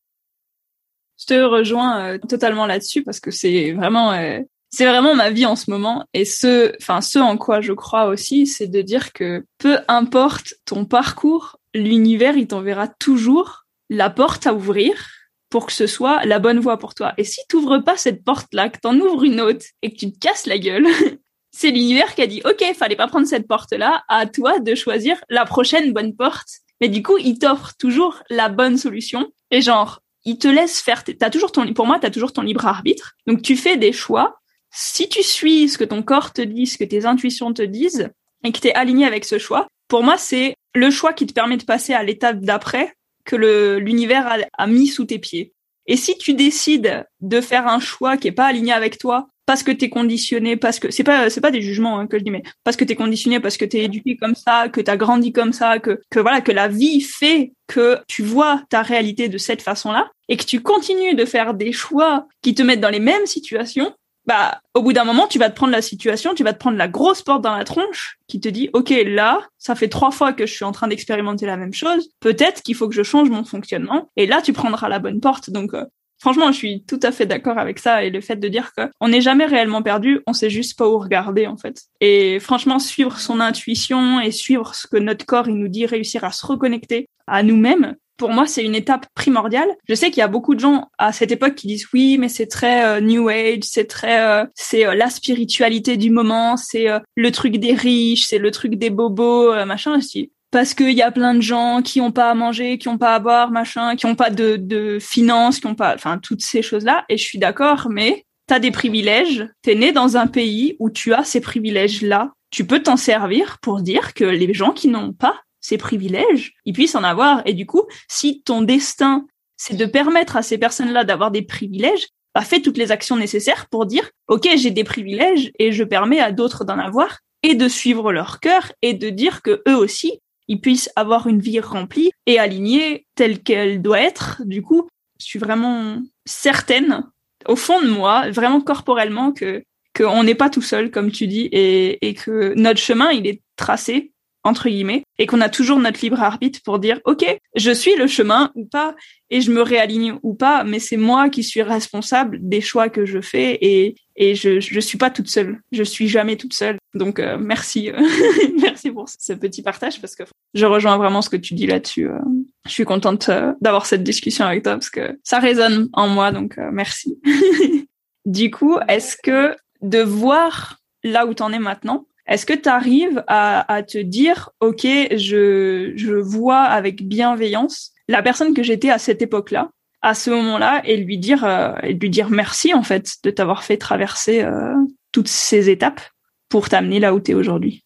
Je te rejoins euh, totalement là-dessus parce que c'est vraiment. Euh, c'est vraiment ma vie en ce moment et ce, enfin, ce en quoi je crois aussi, c'est de dire que peu importe ton parcours, l'univers, il t'enverra toujours la porte à ouvrir pour que ce soit la bonne voie pour toi. Et si tu n'ouvres pas cette porte-là, que t'en ouvres une autre et que tu te casses la gueule, <laughs> c'est l'univers qui a dit, OK, fallait pas prendre cette porte-là, à toi de choisir la prochaine bonne porte. Mais du coup, il t'offre toujours la bonne solution. Et genre, il te laisse faire, t'as toujours ton, pour moi, t'as toujours ton libre arbitre. Donc, tu fais des choix. Si tu suis ce que ton corps te dit, ce que tes intuitions te disent, et que t'es aligné avec ce choix, pour moi, c'est le choix qui te permet de passer à l'étape d'après que l'univers a, mis sous tes pieds. Et si tu décides de faire un choix qui est pas aligné avec toi, parce que t'es conditionné, parce que c'est pas c'est pas des jugements hein, que je dis, mais parce que t'es conditionné, parce que t'es éduqué comme ça, que t'as grandi comme ça, que que voilà que la vie fait que tu vois ta réalité de cette façon-là et que tu continues de faire des choix qui te mettent dans les mêmes situations, bah, au bout d'un moment, tu vas te prendre la situation, tu vas te prendre la grosse porte dans la tronche qui te dit, OK, là, ça fait trois fois que je suis en train d'expérimenter la même chose. Peut-être qu'il faut que je change mon fonctionnement. Et là, tu prendras la bonne porte. Donc, euh, franchement, je suis tout à fait d'accord avec ça et le fait de dire que on n'est jamais réellement perdu, on sait juste pas où regarder, en fait. Et franchement, suivre son intuition et suivre ce que notre corps, il nous dit, réussir à se reconnecter à nous-mêmes, pour moi, c'est une étape primordiale. Je sais qu'il y a beaucoup de gens à cette époque qui disent oui, mais c'est très euh, new age, c'est très euh, c'est euh, la spiritualité du moment, c'est le truc des riches, c'est le truc des bobos, machin. Je parce qu'il y a plein de gens qui ont pas à manger, qui ont pas à boire, machin, qui ont pas de, de finances, qui ont pas, enfin toutes ces choses-là. Et je suis d'accord, mais tu as des privilèges. T'es né dans un pays où tu as ces privilèges-là. Tu peux t'en servir pour dire que les gens qui n'ont pas ces privilèges, ils puissent en avoir. Et du coup, si ton destin, c'est de permettre à ces personnes-là d'avoir des privilèges, bah, fais toutes les actions nécessaires pour dire, OK, j'ai des privilèges et je permets à d'autres d'en avoir et de suivre leur cœur et de dire que eux aussi, ils puissent avoir une vie remplie et alignée telle qu'elle doit être. Du coup, je suis vraiment certaine, au fond de moi, vraiment corporellement, que qu'on n'est pas tout seul, comme tu dis, et, et que notre chemin, il est tracé entre guillemets, et qu'on a toujours notre libre arbitre pour dire, OK, je suis le chemin ou pas, et je me réaligne ou pas, mais c'est moi qui suis responsable des choix que je fais, et, et je, je suis pas toute seule. Je suis jamais toute seule. Donc, euh, merci, <laughs> merci pour ce petit partage, parce que je rejoins vraiment ce que tu dis là-dessus. Euh. Je suis contente euh, d'avoir cette discussion avec toi, parce que ça résonne en moi, donc merci. <laughs> du coup, est-ce que de voir là où t'en es maintenant, est-ce que tu arrives à, te dire, OK, je, je vois avec bienveillance la personne que j'étais à cette époque-là, à ce moment-là, et lui dire, euh, et lui dire merci, en fait, de t'avoir fait traverser euh, toutes ces étapes pour t'amener là où tu aujourd'hui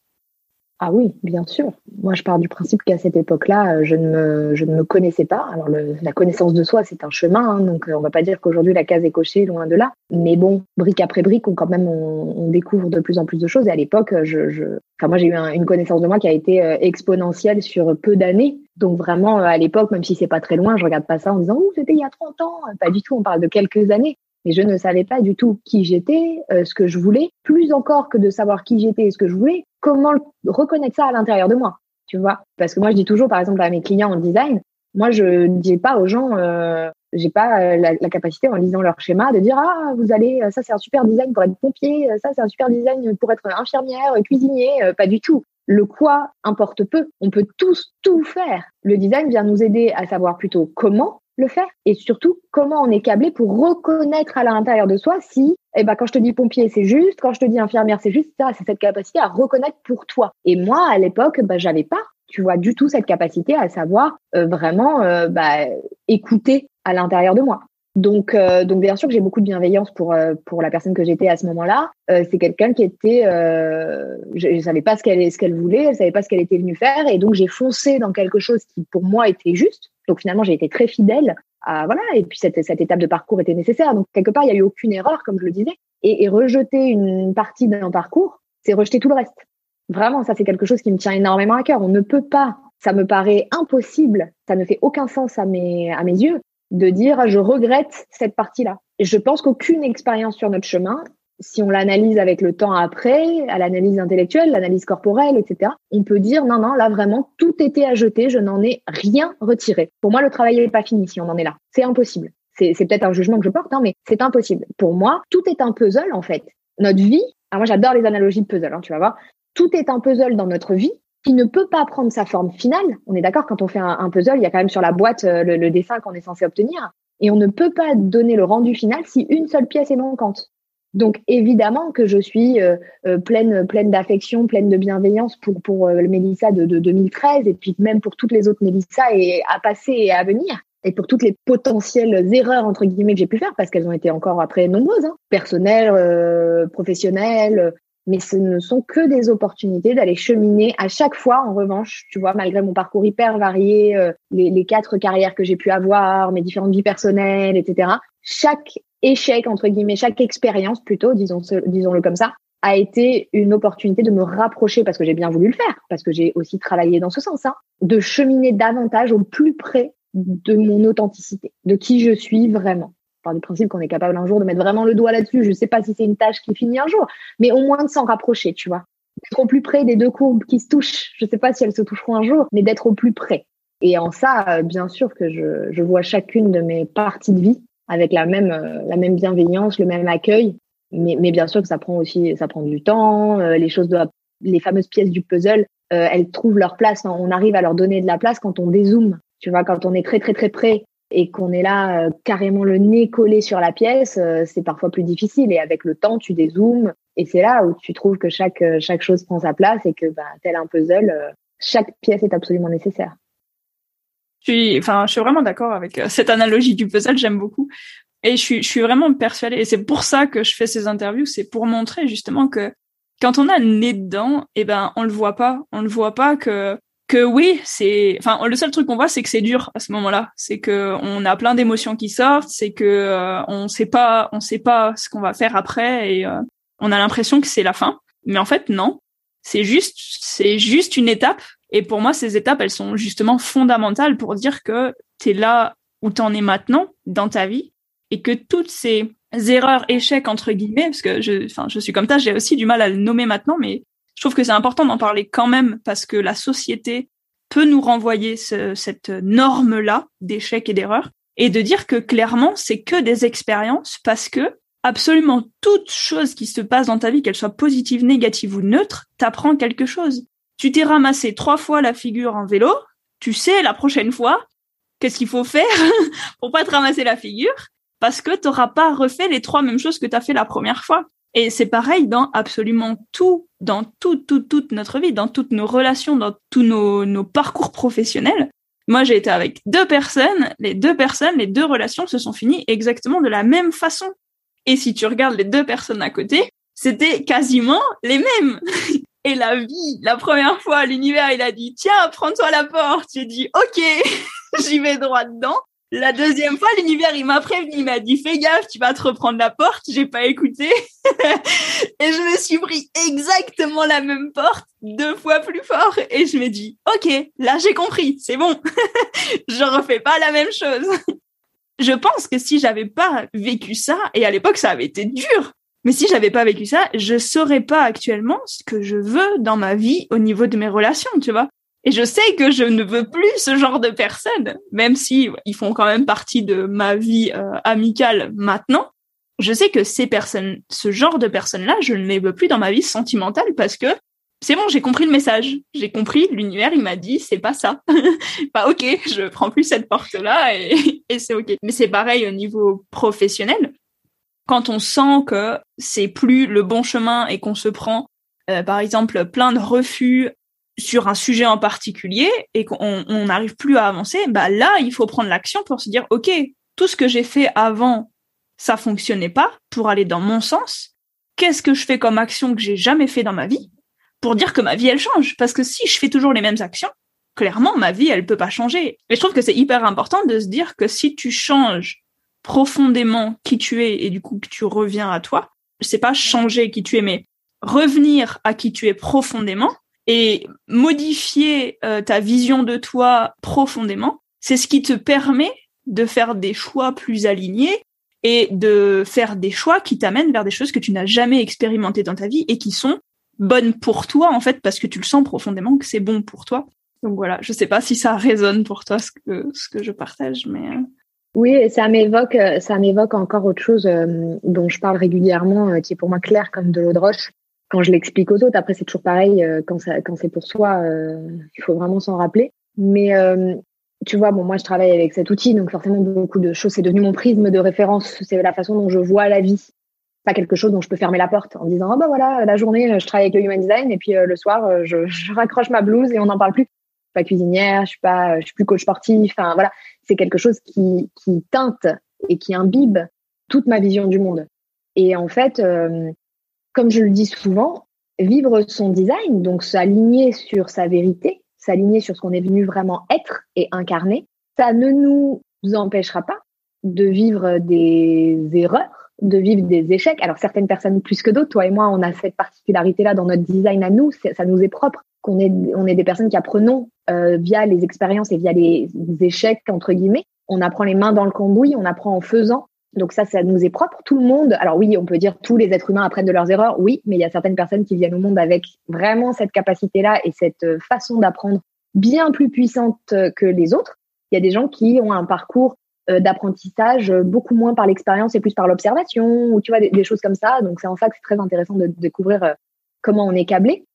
ah oui, bien sûr. Moi, je pars du principe qu'à cette époque-là, euh, je ne me, je ne me connaissais pas. Alors, la connaissance de soi, c'est un chemin, hein, donc on va pas dire qu'aujourd'hui la case est cochée, loin de là. Mais bon, brique après brique, on quand même on, découvre de plus en plus de choses. Et à l'époque, je, je, enfin moi, j'ai eu une connaissance de moi qui a été euh, exponentielle sur peu d'années. Donc vraiment, euh, à l'époque, même si c'est pas très loin, je regarde pas ça en disant, oh, c'était il y a 30 ans. Pas du tout. On parle de quelques années mais je ne savais pas du tout qui j'étais, euh, ce que je voulais, plus encore que de savoir qui j'étais et ce que je voulais, comment reconnaître ça à l'intérieur de moi, tu vois Parce que moi, je dis toujours, par exemple, à mes clients en design, moi, je ne dis pas aux gens, euh, j'ai pas euh, la, la, capacité en lisant leur schéma de dire ah vous allez ça c'est un super design pour être pompier, ça c'est un super design pour être infirmière, cuisinier, pas du tout. Le quoi importe peu. On peut tous tout faire. Le design vient nous aider à savoir plutôt comment le faire et surtout comment on est câblé pour reconnaître à l'intérieur de soi si eh ben quand je te dis pompier c'est juste quand je te dis infirmière c'est juste c'est cette capacité à reconnaître pour toi. Et moi à l'époque bah j'avais pas tu vois du tout cette capacité à savoir euh, vraiment euh, bah, écouter à l'intérieur de moi. Donc, euh, donc bien sûr que j'ai beaucoup de bienveillance pour pour la personne que j'étais à ce moment-là. c'est quelqu'un qui était, je, ne savais pas ce qu'elle ce qu'elle voulait, elle savait pas ce qu'elle était venue faire, et donc j'ai foncé dans quelque chose qui pour moi était juste Donc finalement, j'ai été très fidèle à voilà. Et puis cette, cette étape de parcours était nécessaire. Donc quelque part, il y a eu aucune erreur, comme je le disais. Et, et rejeter une partie d'un parcours, c'est rejeter tout le reste. Vraiment, ça c'est quelque chose qui me tient énormément à cœur. On ne peut pas, ça me paraît impossible, ça ne fait aucun sens à mes à mes yeux de dire je regrette cette partie-là. Je pense qu'aucune expérience sur notre chemin si on l'analyse avec le temps après, à l'analyse intellectuelle, l'analyse corporelle, etc., on peut dire non, non, là vraiment, tout était à jeter, je n'en ai rien retiré. Pour moi, le travail n'est pas fini si on en est là. C'est impossible. C'est, peut-être un jugement que je porte, hein, mais c'est impossible. Pour moi, tout est un puzzle en fait. Notre vie, alors moi j'adore les analogies de puzzle, hein, tu vas voir, tout est un puzzle dans notre vie qui ne peut pas prendre sa forme finale. On est d'accord, quand on fait un, puzzle, il y a quand même sur la boîte euh, le dessin qu'on est censé obtenir. Et on ne peut pas donner le rendu final si une seule pièce est manquante. Donc évidemment que je suis euh, euh, pleine pleine d'affection, pleine de bienveillance pour pour euh, Mélissa de, de 2013 et puis même pour toutes les autres Mélissa et à passer et à venir et pour toutes les potentielles erreurs entre guillemets que j'ai pu faire parce qu'elles ont été encore après nombreuses, hein, personnelles, euh, professionnelles, mais ce ne sont que des opportunités d'aller cheminer à chaque fois. En revanche, tu vois, malgré mon parcours hyper varié, les, les quatre carrières que j'ai pu avoir, mes différentes vies personnelles, etc. Chaque échec, entre guillemets, chaque expérience plutôt, disons, disons-le comme ça, a été une opportunité de me rapprocher, parce que j'ai bien voulu le faire, parce que j'ai aussi travaillé dans ce sens, hein, de cheminer davantage au plus près de mon authenticité, de qui je suis vraiment. Par du principe qu'on est capable un jour de mettre vraiment le doigt là-dessus. Je ne sais pas si c'est une tâche qui finit un jour, mais au moins de s'en rapprocher, tu vois. D'être au plus près des deux courbes qui se touchent. Je ne sais pas si elles se toucheront un jour, mais d'être au plus près. Et en ça, euh, bien sûr que je, je vois chacune de mes parties de vie avec la même euh, la même bienveillance, le même accueil. Mais, mais bien sûr que ça prend aussi ça prend du temps. Euh, les choses doivent les fameuses pièces du puzzle, euh, elles trouvent leur place. On arrive à leur donner de la place quand on dézoome. Tu vois, quand on est très très très près et qu'on est là carrément le nez collé sur la pièce, c'est parfois plus difficile. Et avec le temps, tu dézoomes et c'est là où tu trouves que chaque chaque chose prend sa place et que bah, tel un puzzle, chaque pièce est absolument nécessaire. Je suis, enfin, je suis vraiment d'accord avec euh, cette analogie du puzzle. J'aime beaucoup. Et je suis, je suis vraiment persuadée. Et c'est pour ça que je fais ces interviews. C'est pour montrer justement que quand on a le nez dedans, eh ben, on le voit pas. On le voit pas que que oui, c'est, enfin, le seul truc qu'on voit, c'est que c'est dur à ce moment-là. C'est que on a plein d'émotions qui sortent. C'est que euh, on sait pas, on sait pas ce qu'on va faire après et euh, on a l'impression que c'est la fin. Mais en fait, non. C'est juste, c'est juste une étape et pour moi, ces étapes, elles sont justement fondamentales pour dire que tu es là où tu en es maintenant dans ta vie et que toutes ces erreurs, échecs, entre guillemets, parce que je, je suis comme ça, j'ai aussi du mal à le nommer maintenant, mais je trouve que c'est important d'en parler quand même parce que la société peut nous renvoyer cette norme-là d'échecs et d'erreurs et de dire que clairement, c'est que des expériences parce que absolument toute chose qui se passe dans ta vie, qu'elle soit positive, négative ou neutre, t'apprend quelque chose tu t'es ramassé trois fois la figure en vélo, tu sais la prochaine fois qu'est-ce qu'il faut faire <laughs> pour pas te ramasser la figure? Parce que tu n'auras pas refait les trois mêmes choses que tu as fait la première fois. Et c'est pareil dans absolument tout, dans tout, tout, toute notre vie, dans toutes nos relations, dans tous nos, nos parcours professionnels. Moi, j'ai été avec deux personnes, les deux personnes, les deux relations se sont finies exactement de la même façon. Et si tu regardes les deux personnes à côté, c'était quasiment les mêmes. <laughs> Et la vie, la première fois, l'univers, il a dit, tiens, prends-toi la porte. J'ai dit, ok, <laughs> j'y vais droit dedans. La deuxième fois, l'univers, il m'a prévenu, il m'a dit, fais gaffe, tu vas te reprendre la porte. J'ai pas écouté. <laughs> et je me suis pris exactement la même porte, deux fois plus fort. Et je me dis, ok, là, j'ai compris, c'est bon. <laughs> je refais pas la même chose. je pense que si j'avais pas vécu ça, et à l'époque, ça avait été dur, mais si j'avais pas vécu ça, je saurais pas actuellement ce que je veux dans ma vie au niveau de mes relations, tu vois. Et je sais que je ne veux plus ce genre de personnes, même si ils font quand même partie de ma vie euh, amicale maintenant. Je sais que ces personnes, ce genre de personnes-là, je ne les veux plus dans ma vie sentimentale parce que c'est bon, j'ai compris le message. J'ai compris, l'univers, il m'a dit, c'est pas ça. <laughs> bah, ok, je prends plus cette porte-là et, <laughs> et c'est ok. Mais c'est pareil au niveau professionnel quand on sent que c'est plus le bon chemin et qu'on se prend, euh, par exemple, plein de refus sur un sujet en particulier et qu'on n'arrive plus à avancer, bah là, il faut prendre l'action pour se dire, OK, tout ce que j'ai fait avant, ça fonctionnait pas pour aller dans mon sens. Qu'est-ce que je fais comme action que j'ai jamais fait dans ma vie pour dire que ma vie, elle change? Parce que si je fais toujours les mêmes actions, clairement, ma vie, elle peut pas changer. Et je trouve que c'est hyper important de se dire que si tu changes profondément qui tu es et du coup que tu reviens à toi, c'est pas changer qui tu es, mais revenir à qui tu es profondément et modifier euh, ta vision de toi profondément, c'est ce qui te permet de faire des choix plus alignés et de faire des choix qui t'amènent vers des choses que tu n'as jamais expérimentées dans ta vie et qui sont bonnes pour toi en fait parce que tu le sens profondément que c'est bon pour toi. Donc voilà, je sais pas si ça résonne pour toi ce que ce que je partage, mais euh. Oui, ça m'évoque ça m'évoque encore autre chose euh, dont je parle régulièrement, euh, qui est pour moi clair comme de l'eau de roche. Quand je l'explique aux autres, après c'est toujours pareil quand ça quand c'est pour soi, il faut vraiment s'en rappeler. Mais tu vois, bon, moi, je travaille avec cet outil, donc forcément, beaucoup de choses, c'est devenu mon prisme de référence. C'est la façon dont je vois la vie. Pas quelque chose dont je peux fermer la porte en disant, oh bah voilà, la journée, je travaille avec le human design, et puis euh, le soir, euh, je, <laughs> je, raccroche ma blouse et on n'en parle plus. Je suis pas cuisinière, je suis pas, je suis plus coach sportif. Enfin, voilà. C'est quelque chose qui, teinte et qui imbibe toute ma vision du monde. Et en fait, euh, comme je le dis souvent, vivre son design, donc s'aligner sur sa vérité, s'aligner sur ce qu'on est venu vraiment être et incarner, ça ne nous empêchera pas de vivre des erreurs, de vivre des échecs. Alors certaines personnes plus que d'autres, toi et moi, on a cette particularité-là dans notre design à nous, ça nous est propre, qu'on est, on est des personnes qui apprenons euh, via les expériences et via les échecs, entre guillemets. On apprend les mains dans le cambouis, on apprend en faisant. Donc ça, ça nous est propre. Tout le monde, alors oui, on peut dire tous les êtres humains apprennent de leurs erreurs, oui, mais il y a certaines personnes qui viennent au monde avec vraiment cette capacité-là et cette euh, façon d'apprendre bien plus puissante euh, que les autres. Il y a des gens qui ont un parcours euh, d'apprentissage beaucoup moins par l'expérience et plus par l'observation, ou tu vois, des, choses comme ça. Donc c'est en que c'est très intéressant de, découvrir comment on est câblé.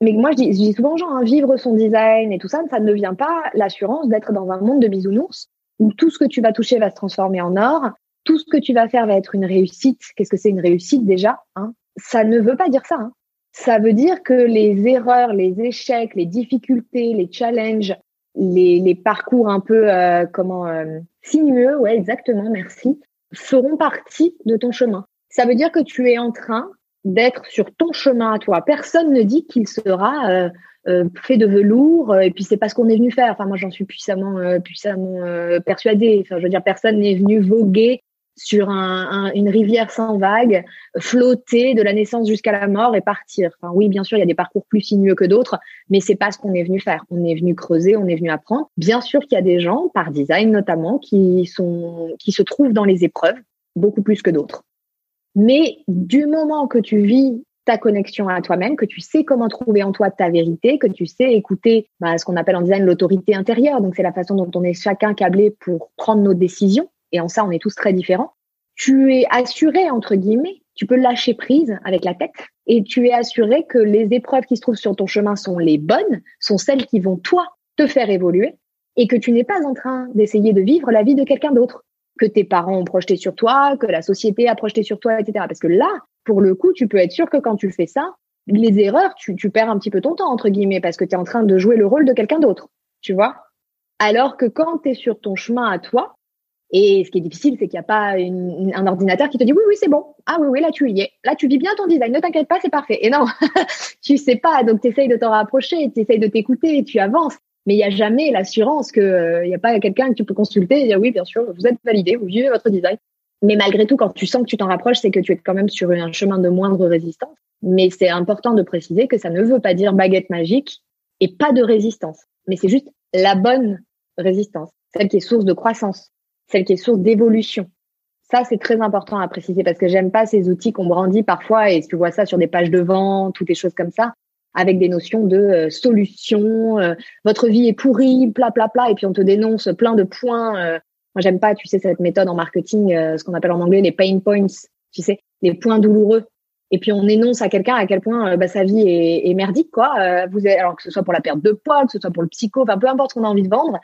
Mais moi, je dis, je dis souvent aux gens, hein, vivre son design et tout ça, ça ne vient pas l'assurance d'être dans un monde de bisounours où tout ce que tu vas toucher va se transformer en or, tout ce que tu vas faire va être une réussite. Qu'est-ce que c'est une réussite déjà hein? Ça ne veut pas dire ça. Hein ça veut dire que les erreurs, les échecs, les difficultés, les challenges, les, les parcours un peu euh, comment euh, sinueux, ouais, exactement, merci, feront partie de ton chemin. Ça veut dire que tu es en train d'être sur ton chemin à toi. Personne ne dit qu'il sera euh, euh fait de velours et puis c'est pas ce qu'on est venu faire. Enfin moi j'en suis puissamment puissamment persuadée. Enfin je veux dire personne n'est venu voguer sur un, une rivière sans vagues, flotter de la naissance jusqu'à la mort et partir. Enfin, oui, bien sûr, il y a des parcours plus sinueux que d'autres, mais c'est pas ce qu'on est venu faire. On est venu creuser, on est venu apprendre. Bien sûr qu'il y a des gens, par design notamment, qui sont, qui se trouvent dans les épreuves beaucoup plus que d'autres. Mais du moment que tu vis ta connexion à toi-même, que tu sais comment trouver en toi ta vérité, que tu sais écouter bah, ce qu'on appelle en design l'autorité intérieure. Donc c'est la façon dont on est chacun câblé pour prendre nos décisions et en ça, on est tous très différents. Tu es assuré, entre guillemets, tu peux lâcher prise avec la tête et tu es assuré que les épreuves qui se trouvent sur ton chemin sont les bonnes, sont celles qui vont, toi, te faire évoluer et que tu n'es pas en train d'essayer de vivre la vie de quelqu'un d'autre, que tes parents ont projeté sur toi, que la société a projeté sur toi, etc. Parce que là, pour le coup, tu peux être sûr que quand tu fais ça, les erreurs, tu, perds un petit peu ton temps, entre guillemets, parce que tu es en train de jouer le rôle de quelqu'un d'autre, tu vois Alors que quand tu es sur ton chemin à toi, et ce qui est difficile, c'est qu'il n'y a pas un ordinateur qui te dit oui, oui, c'est bon. Ah oui, oui, là tu y es. Là tu vis bien ton design. Ne t'inquiète pas, c'est parfait. Et non, <laughs> tu sais pas. Donc tu essayes de t'en rapprocher, tu essayes de t'écouter, tu avances. Mais il n'y a jamais l'assurance qu'il euh, n'y a pas quelqu'un que tu peux consulter et dire oui, bien sûr, vous êtes validé, vous vivez votre design. Mais malgré tout, quand tu sens que tu t'en rapproches, c'est que tu es quand même sur un chemin de moindre résistance. Mais c'est important de préciser que ça ne veut pas dire baguette magique et pas de résistance. Mais c'est juste la bonne résistance, celle qui est source de croissance, celle qui est source d'évolution. Ça, c'est très important à préciser parce que j'aime pas ces outils qu'on brandit parfois et tu vois ça sur des pages de vente ou des choses comme ça avec des notions de euh, solution, euh, votre vie est pourrie, pla pla pla, et puis on te dénonce plein de points. Euh. moi, j'aime pas, tu sais, cette méthode en marketing, ce qu'on appelle en anglais les pain points, tu sais, les points douloureux. Et puis on énonce à quelqu'un à quel point bah, sa vie est, merdique, quoi. vous êtes, alors que ce soit pour la perte de poids, que ce soit pour le psycho, enfin peu importe ce qu'on a envie de vendre,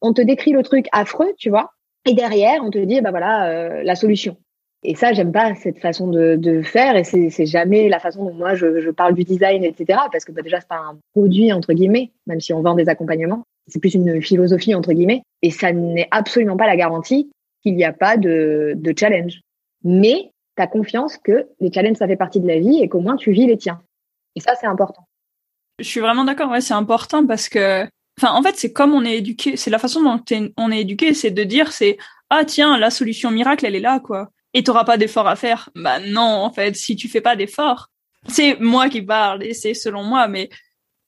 on te décrit le truc affreux, tu vois, et derrière, on te dit, bah voilà, euh, la solution. Et ça, j'aime pas cette façon de, faire, et c'est jamais la façon dont moi je, parle du design, etc. Parce que bah, déjà, c'est pas un produit entre guillemets, même si on vend des accompagnements, c'est plus une philosophie entre guillemets, et ça n'est absolument pas la garantie qu'il n'y a pas de, challenge. Mais tu confiance que les challenges, ça fait partie de la vie et qu'au moins tu vis les tiens. Et ça, c'est important. Je suis vraiment d'accord, ouais, c'est important parce que enfin, en fait, c'est comme on est éduqué, c'est la façon dont on est éduqué, c'est de dire, c'est, ah, tiens, la solution miracle, elle est là, quoi. Et t'auras pas d'effort à faire. Bah, non, en fait, si tu fais pas d'effort, c'est moi qui parle et c'est selon moi, mais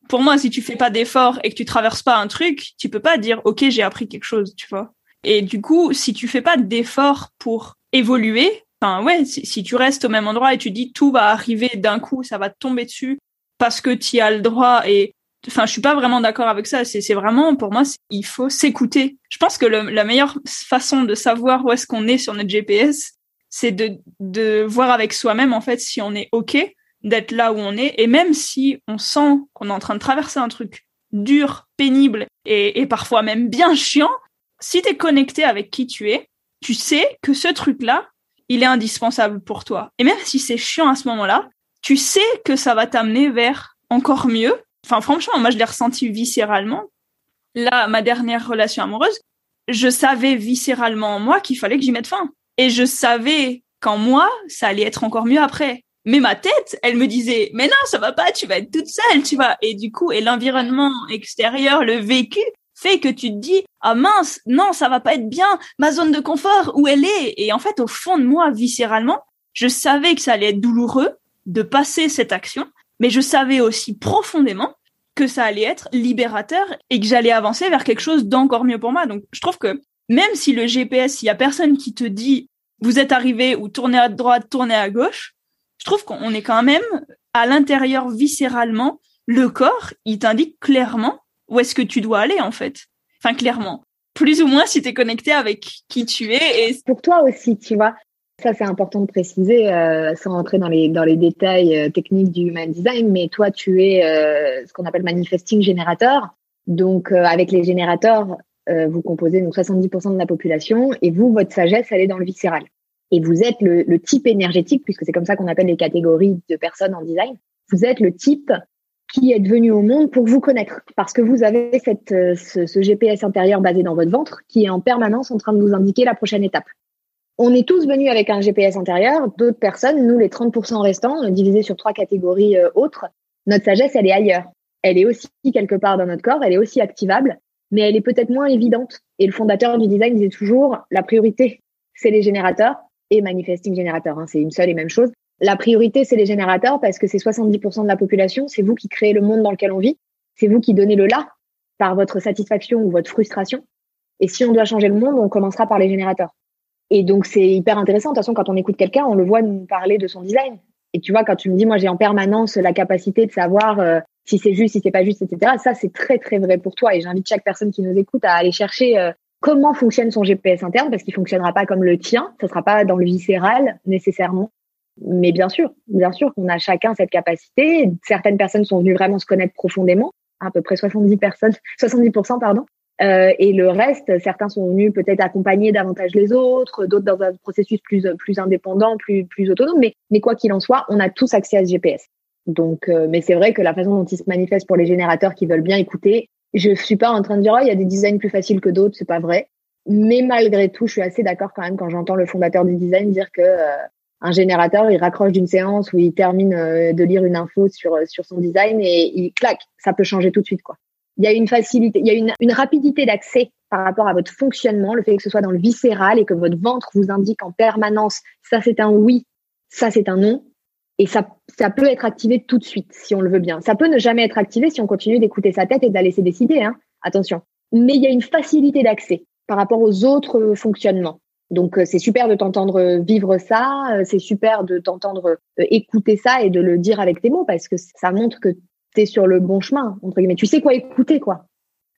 pour moi, si tu fais pas d'effort et que tu traverses pas un truc, tu peux pas dire, OK, j'ai appris quelque chose, tu vois. Et du coup, si tu fais pas d'effort pour évoluer, enfin, ouais, si, tu restes au même endroit et tu dis tout va arriver d'un coup, ça va tomber dessus parce que tu as le droit et enfin je suis pas vraiment d'accord avec ça c'est vraiment pour moi il faut s'écouter je pense que la meilleure façon de savoir où est-ce qu'on est sur notre GPS c'est de de voir avec soi-même en fait si on est ok d'être là où on est. Et même si on sent qu'on est en train de traverser un truc dur, pénible et, et parfois même bien chiant, si tu es connecté avec qui tu es, tu sais que ce truc-là, il est indispensable pour toi. Et même si c'est chiant à ce moment-là, tu sais que ça va t'amener vers encore mieux. Enfin, franchement, moi, je l'ai ressenti viscéralement. Là, ma dernière relation amoureuse, je savais viscéralement en moi qu'il fallait que j'y mette fin. Et je savais qu'en moi, ça allait être encore mieux après. Mais ma tête, elle me disait, mais non, ça va pas, tu vas être toute seule, tu vois. Et du coup, et l'environnement extérieur, le vécu, fait que tu te dis, ah mince, non, ça va pas être bien, ma zone de confort, où elle est? Et en fait, au fond de moi, viscéralement, je savais que ça allait être douloureux de passer cette action, mais je savais aussi profondément que ça allait être libérateur et que j'allais avancer vers quelque chose d'encore mieux pour moi. Donc, je trouve que même si le GPS, il y a personne qui te dit, vous êtes arrivé ou tournez à droite, tournez à gauche, je trouve qu'on est quand même à l'intérieur viscéralement, le corps, il t'indique clairement où est-ce que tu dois aller en fait. Enfin clairement. Plus ou moins si tu es connecté avec qui tu es. Et... Pour toi aussi, tu vois. Ça, c'est important de préciser, euh, sans rentrer dans les, dans les détails euh, techniques du human design, mais toi, tu es euh, ce qu'on appelle manifesting générateur. Donc, avec les générateurs, vous composez donc 70% de la population et vous, votre sagesse, elle est dans le viscéral et vous êtes le, type énergétique, puisque c'est comme ça qu'on appelle les catégories de personnes en design, vous êtes le type qui est venu au monde pour vous connaître, parce que vous avez cette, euh, ce, GPS intérieur basé dans votre ventre qui est en permanence en train de vous indiquer la prochaine étape. On est tous venus avec un GPS intérieur, d'autres personnes, nous les 30% restants, divisés sur trois catégories euh, autres, notre sagesse, elle est ailleurs. Elle est aussi quelque part dans notre corps, elle est aussi activable, mais elle est peut-être moins évidente. Et le fondateur du design disait toujours, la priorité, c'est les générateurs, et manifesting générateur. Hein, c'est une seule et même chose. La priorité, c'est les générateurs parce que c'est 70% de la population. C'est vous qui créez le monde dans lequel on vit. C'est vous qui donnez le là par votre satisfaction ou votre frustration. Et si on doit changer le monde, on commencera par les générateurs. Et donc, c'est hyper intéressant. De toute façon, quand on écoute quelqu'un, on le voit nous parler de son design. Et tu vois, quand tu me dis, moi, j'ai en permanence la capacité de savoir euh, si c'est juste, si c'est pas juste, etc. Ça, c'est très, très vrai pour toi. Et j'invite chaque personne qui nous écoute à aller chercher euh, comment fonctionne son GPS interne parce qu'il fonctionnera pas comme le tien, ce sera pas dans le viscéral nécessairement. Mais bien sûr, bien sûr qu'on a chacun cette capacité. Certaines personnes sont venues vraiment se connaître profondément, à peu près 70 personnes, <laughs> 70% pardon. Euh, et le reste, certains sont venus peut-être accompagner davantage les autres, d'autres dans un processus plus plus indépendant, plus plus autonome. Mais mais quoi qu'il en soit, on a tous accès à ce GPS. Donc, euh, mais c'est vrai que la façon dont il se manifeste pour les générateurs qui veulent bien écouter, je suis pas en train de dire, oh, il y a des designs plus faciles que d'autres, c'est pas vrai. Mais malgré tout, je suis assez d'accord quand même quand j'entends le fondateur du design dire que euh, un générateur, il raccroche d'une séance où il termine euh, de lire une info sur sur son design et il claque, ça peut changer tout de suite quoi. Il y a une facilité, il y a une, une rapidité d'accès par rapport à votre fonctionnement, le fait que ce soit dans le viscéral et que votre ventre vous indique en permanence ça c'est un oui, ça c'est un non. Et ça, ça peut être activé tout de suite si on le veut bien. Ça peut ne jamais être activé si on continue d'écouter sa tête et de la laisser décider. Hein. Attention. Mais il y a une facilité d'accès par rapport aux autres fonctionnements. Donc euh, c'est super de t'entendre vivre ça, euh, c'est super de t'entendre euh, écouter ça et de le dire avec tes mots parce que ça montre que tu es sur le bon chemin entre guillemets. Tu sais quoi écouter quoi.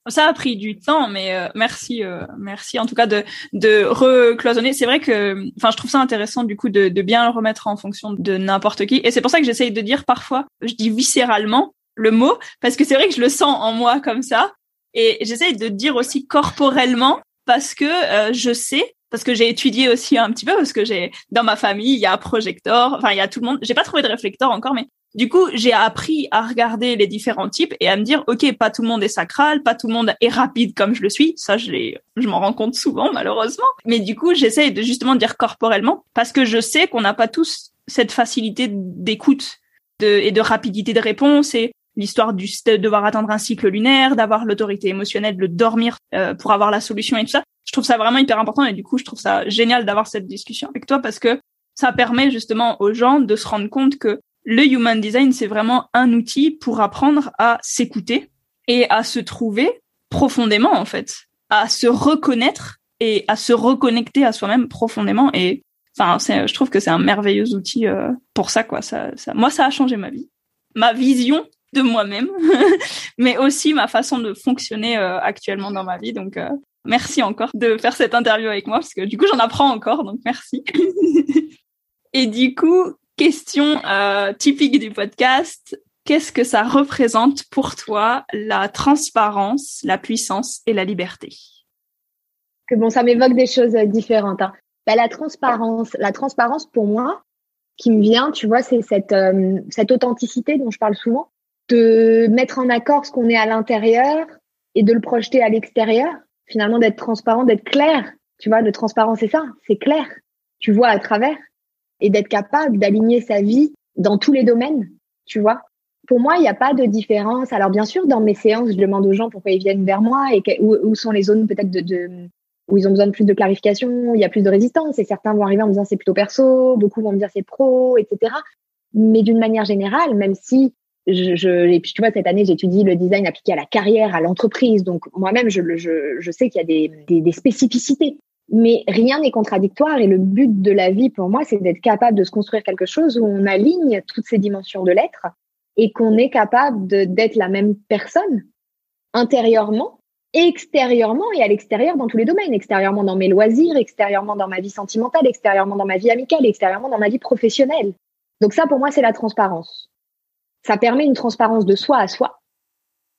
Ça a pris du temps, mais euh, merci, euh, merci en tout cas de de recloisonner. C'est vrai que, enfin, je trouve ça intéressant du coup de, de bien le remettre en fonction de n'importe qui. Et c'est pour ça que j'essaye de dire parfois, je dis viscéralement le mot parce que c'est vrai que je le sens en moi comme ça. Et j'essaye de dire aussi corporellement parce que euh, je sais parce que j'ai étudié aussi un petit peu parce que j'ai dans ma famille il y a un projecteur enfin il y a tout le monde j'ai pas trouvé de réflecteur encore mais du coup, j'ai appris à regarder les différents types et à me dire, OK, pas tout le monde est sacral, pas tout le monde est rapide comme je le suis. Ça, je je m'en rends compte souvent, malheureusement. Mais du coup, j'essaie de justement dire corporellement parce que je sais qu'on n'a pas tous cette facilité d'écoute de, et de rapidité de réponse et l'histoire du de devoir atteindre un cycle lunaire, d'avoir l'autorité émotionnelle, de dormir euh, pour avoir la solution et tout ça. Je trouve ça vraiment hyper important et du coup, je trouve ça génial d'avoir cette discussion avec toi parce que ça permet justement aux gens de se rendre compte que le human design, c'est vraiment un outil pour apprendre à s'écouter et à se trouver profondément, en fait, à se reconnaître et à se reconnecter à soi-même profondément. Et enfin, je trouve que c'est un merveilleux outil euh, pour ça, quoi. Ça, ça, moi, ça a changé ma vie, ma vision de moi-même, <laughs> mais aussi ma façon de fonctionner euh, actuellement dans ma vie. Donc, euh, merci encore de faire cette interview avec moi parce que du coup, j'en apprends encore. Donc, merci. <laughs> et du coup, question typique du podcast. Qu'est-ce que ça représente pour toi la transparence, la puissance et la liberté? Que bon, ça m'évoque des choses euh, différentes. Hein. Bah, la transparence, la transparence pour moi, qui me vient, tu vois, c'est cette, euh, cette authenticité dont je parle souvent, de mettre en accord ce qu'on est à l'intérieur et de le projeter à l'extérieur. Finalement, d'être transparent, d'être clair. Tu vois, le transparent, c'est ça, c'est clair. Tu vois à travers et d'être capable d'aligner sa vie dans tous les domaines. Tu vois, pour moi, il n'y a pas de différence. Alors bien sûr, dans mes séances, je demande aux gens pourquoi ils viennent vers moi et où, sont les zones peut-être où ils ont besoin de plus de clarification, il y a plus de résistance, et certains vont arriver en me disant c'est plutôt perso, beaucoup vont me dire c'est pro, etc. Mais d'une manière générale, même si je, et puis tu vois cette année j'étudie le design appliqué à la carrière, à l'entreprise, donc moi-même je, je, je sais qu'il y a des, des spécificités, mais rien n'est contradictoire et le but de la vie pour moi c'est d'être capable de se construire quelque chose où on aligne toutes ces dimensions de l'être et qu'on est capable d'être la même personne intérieurement extérieurement et à l'extérieur dans tous les domaines, extérieurement dans mes loisirs, extérieurement dans ma vie sentimentale, extérieurement dans ma vie amicale, extérieurement dans ma vie professionnelle. Donc ça, pour moi, c'est la transparence. Ça permet une transparence de soi à soi.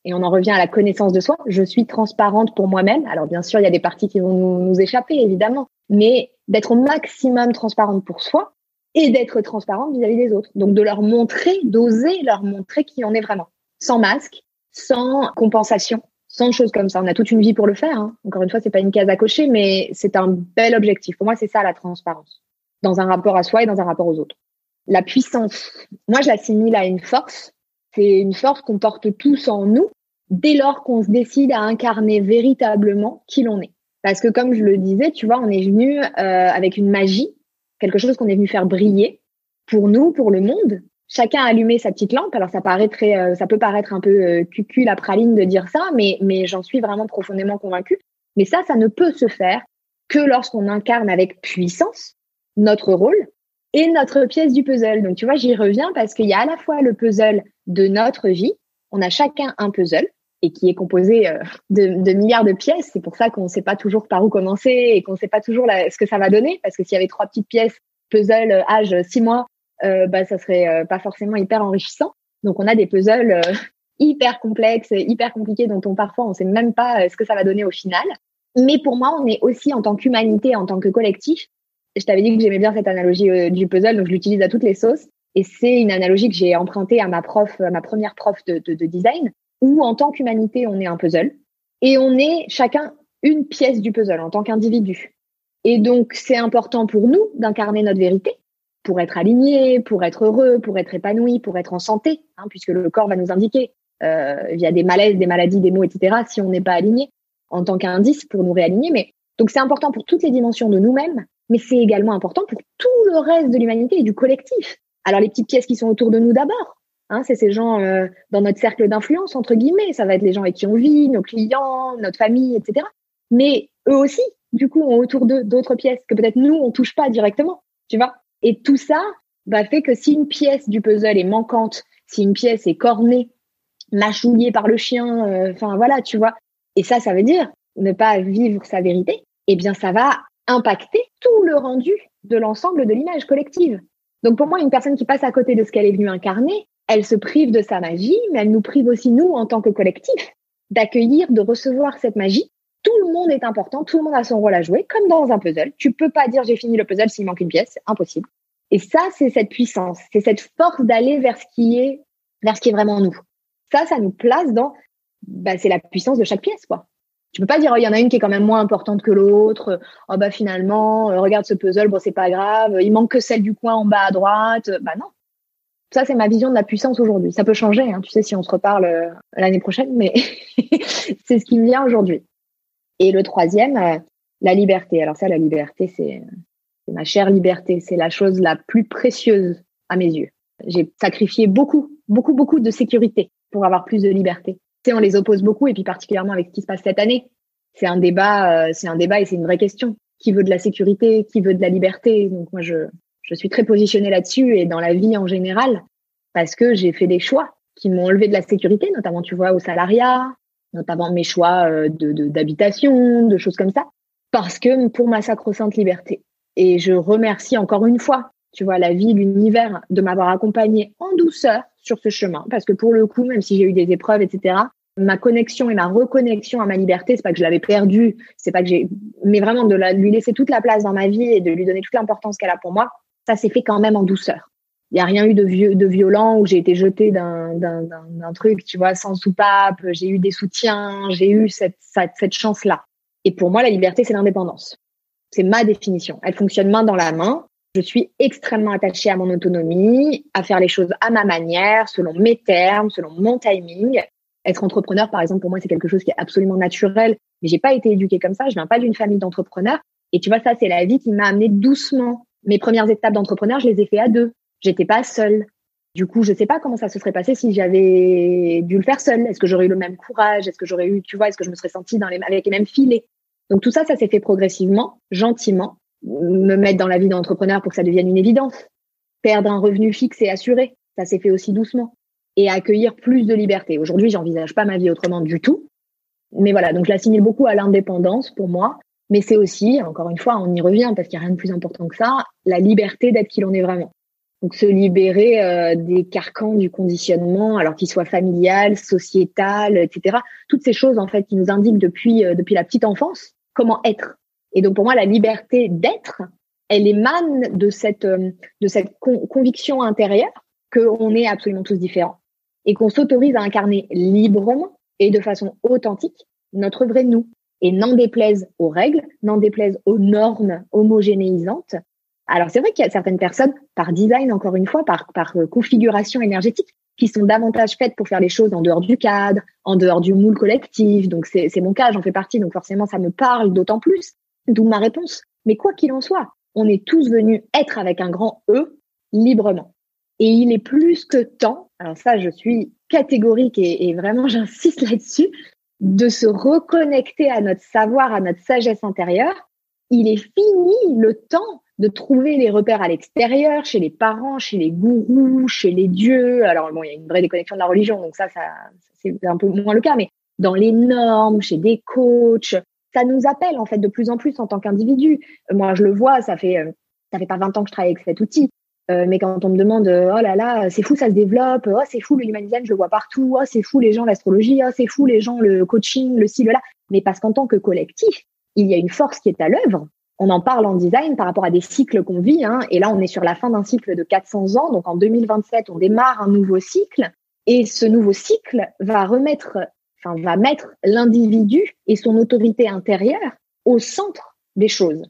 Et on en revient à la connaissance de soi. Je suis transparente pour moi-même. Alors bien sûr, il y a des parties qui vont nous, échapper, évidemment. Mais d'être au maximum transparente pour soi et d'être transparente vis-à-vis des autres. Donc de leur montrer, d'oser leur montrer qui on est vraiment. Sans masque, sans compensation, sans choses comme ça. On a toute une vie pour le faire. Hein. Encore une fois, c'est pas une case à cocher, mais c'est un bel objectif. Pour moi, c'est ça la transparence, dans un rapport à soi et dans un rapport aux autres. La puissance, moi, je l'assimile à une force. C'est une force qu'on porte tous en nous dès lors qu'on se décide à incarner véritablement qui l'on est. Parce que comme je le disais, tu vois, on est venu euh, avec une magie, quelque chose qu'on est venu faire briller pour nous, pour le monde, chacun a allumé sa petite lampe. Alors ça paraît très, euh, ça peut paraître un peu euh, cucu la praline de dire ça, mais mais j'en suis vraiment profondément convaincue. Mais ça, ça ne peut se faire que lorsqu'on incarne avec puissance notre rôle et notre pièce du puzzle. Donc tu vois, j'y reviens parce qu'il y a à la fois le puzzle de notre vie. On a chacun un puzzle et qui est composé euh, de, de milliards de pièces. C'est pour ça qu'on ne sait pas toujours par où commencer et qu'on ne sait pas toujours ce que ça va donner. Parce que s'il y avait trois petites pièces puzzle âge six mois euh, bah, ça serait euh, pas forcément hyper enrichissant. Donc on a des puzzles euh, hyper complexes, hyper compliqués, dont on parfois on sait même pas ce que ça va donner au final. Mais pour moi, on est aussi en tant qu'humanité, en tant que collectif. Je t'avais dit que j'aimais bien cette analogie du puzzle, donc je l'utilise à toutes les sauces. Et c'est une analogie que j'ai empruntée à ma prof, à ma première prof de, de, de design, où en tant qu'humanité, on est un puzzle et on est chacun une pièce du puzzle en tant qu'individu. Et donc, c'est important pour nous d'incarner notre vérité, pour être aligné, pour être heureux, pour être épanoui, pour être en santé, hein, puisque le corps va nous indiquer euh, via des malaises, des maladies, des maux, etc. Si on n'est pas aligné en tant qu'indice pour nous réaligner. Mais donc c'est important pour toutes les dimensions de nous-mêmes, mais c'est également important pour tout le reste de l'humanité et du collectif. Alors les petites pièces qui sont autour de nous d'abord, hein, c'est ces gens euh, dans notre cercle d'influence entre guillemets. Ça va être les gens avec qui on vit, nos clients, notre famille, etc. Mais eux aussi, du coup, ont autour d'eux d'autres pièces que peut-être nous on touche pas directement. Tu vois et tout ça bah, fait que si une pièce du puzzle est manquante, si une pièce est cornée, mâchouillée par le chien, euh, enfin voilà, tu vois. Et ça, ça veut dire ne pas vivre sa vérité. Eh bien, ça va impacter tout le rendu de l'ensemble de l'image collective. Donc pour moi, une personne qui passe à côté de ce qu'elle est venue incarner, elle se prive de sa magie, mais elle nous prive aussi, nous, en tant que collectif, d'accueillir, de recevoir cette magie. Tout le monde est important, tout le monde a son rôle à jouer, comme dans un puzzle. Tu peux pas dire j'ai fini le puzzle s'il manque une pièce, c'est impossible. Et ça, c'est cette puissance, c'est cette force d'aller vers ce qui est, vers ce qui est vraiment nous. Ça, ça nous place dans, bah, c'est la puissance de chaque pièce, quoi. Tu peux pas dire, oh, il y en a une qui est quand même moins importante que l'autre. Oh, bah, finalement, euh, regarde ce puzzle, bon, c'est pas grave. Il manque que celle du coin en bas à droite. Bah, non. Ça, c'est ma vision de la puissance aujourd'hui. Ça peut changer, hein, tu sais, si on se reparle euh, l'année prochaine, mais <laughs> c'est ce qui me vient aujourd'hui. Et le troisième, euh, la liberté. Alors ça, la liberté, c'est ma chère liberté. C'est la chose la plus précieuse à mes yeux. J'ai sacrifié beaucoup, beaucoup, beaucoup de sécurité pour avoir plus de liberté. Tu sais, on les oppose beaucoup, et puis particulièrement avec ce qui se passe cette année. C'est un débat, euh, c'est un débat et c'est une vraie question. Qui veut de la sécurité? Qui veut de la liberté? Donc moi, je, je suis très positionnée là-dessus et dans la vie en général parce que j'ai fait des choix qui m'ont enlevé de la sécurité, notamment, tu vois, au salariat, notamment mes choix euh, de d'habitation, de, choses comme ça, parce que pour ma sacro-sainte liberté. Et je remercie encore une fois, tu vois, la vie, l'univers, de m'avoir accompagnée en douceur sur ce chemin, parce que pour le coup, même si j'ai eu des épreuves, etc., ma connexion et ma reconnexion à ma liberté, c'est pas que je l'avais perdue, c'est pas que j'ai, mais vraiment de, de lui laisser toute la place dans ma vie et de lui donner toute l'importance qu'elle a pour moi, ça s'est fait quand même en douceur. Il n'y a rien eu de, violent où j'ai été jetée d'un truc, tu vois, sans soupape. J'ai eu des soutiens, j'ai eu cette, cette, cette chance-là. Et pour moi, la liberté, c'est l'indépendance. C'est ma définition. Elle fonctionne main dans la main. Je suis extrêmement attachée à mon autonomie, à faire les choses à ma manière, selon mes termes, selon mon timing. Être entrepreneur, par exemple, pour moi, c'est quelque chose qui est absolument naturel. Mais j'ai pas été éduquée comme ça. Je viens pas d'une famille d'entrepreneurs. Et tu vois, ça, c'est la vie qui m'a amené doucement mes premières étapes d'entrepreneur, je les ai fait à deux. J'étais pas seule. Du coup, je sais pas comment ça se serait passé si j'avais dû le faire seule. Est-ce que j'aurais eu le même courage? Est-ce que j'aurais eu, tu vois, est-ce que je me serais sentie dans les, avec les mêmes filets? Donc tout ça, ça s'est fait progressivement, gentiment. Me mettre dans la vie d'entrepreneur pour que ça devienne une évidence. Perdre un revenu fixe et assuré, ça s'est fait aussi doucement. Et accueillir plus de liberté. Aujourd'hui, j'envisage pas ma vie autrement du tout. Mais voilà, donc je l'assimile beaucoup à l'indépendance pour moi. Mais c'est aussi, encore une fois, on y revient parce qu'il n'y a rien de plus important que ça, la liberté d'être qui l'on est vraiment. Donc se libérer euh, des carcans du conditionnement, alors qu'il soit familial, sociétal, etc. Toutes ces choses en fait qui nous indiquent depuis euh, depuis la petite enfance comment être. Et donc pour moi la liberté d'être, elle émane de cette euh, de cette conviction intérieure qu'on est absolument tous différents et qu'on s'autorise à incarner librement et de façon authentique notre vrai nous et n'en déplaise aux règles, n'en déplaise aux normes homogénéisantes. Alors c'est vrai qu'il y a certaines personnes, par design encore une fois, par, par euh, configuration énergétique, qui sont davantage faites pour faire les choses en dehors du cadre, en dehors du moule collectif. Donc c'est mon cas, j'en fais partie, donc forcément ça me parle d'autant plus. D'où ma réponse. Mais quoi qu'il en soit, on est tous venus être avec un grand E librement. Et il est plus que temps, alors ça je suis catégorique et, et vraiment <laughs> j'insiste là-dessus, de se reconnecter à notre savoir, à notre sagesse intérieure, il est fini le temps de trouver les repères à l'extérieur, chez les parents, chez les gourous, chez les dieux. Alors bon, il y a une vraie déconnexion de la religion, donc ça, ça c'est un peu moins le cas, mais dans les normes, chez des coachs, ça nous appelle en fait de plus en plus en tant qu'individu. Moi, je le vois, ça fait euh, ça fait pas 20 ans que je travaille avec cet outil. Euh, mais quand on me demande euh, oh là là c'est fou ça se développe oh c'est fou le human design je le vois partout oh c'est fou les gens l'astrologie oh c'est fou les gens le coaching le ci le là. Mais parce qu'en tant que collectif il y a une force qui est à l'œuvre. On en parle en design par rapport à des cycles qu'on vit hein, et là on est sur la fin d'un cycle de 400 ans. Donc en 2027 on démarre un nouveau cycle. Et ce nouveau cycle va remettre enfin va mettre l'individu et son autorité intérieure au centre des choses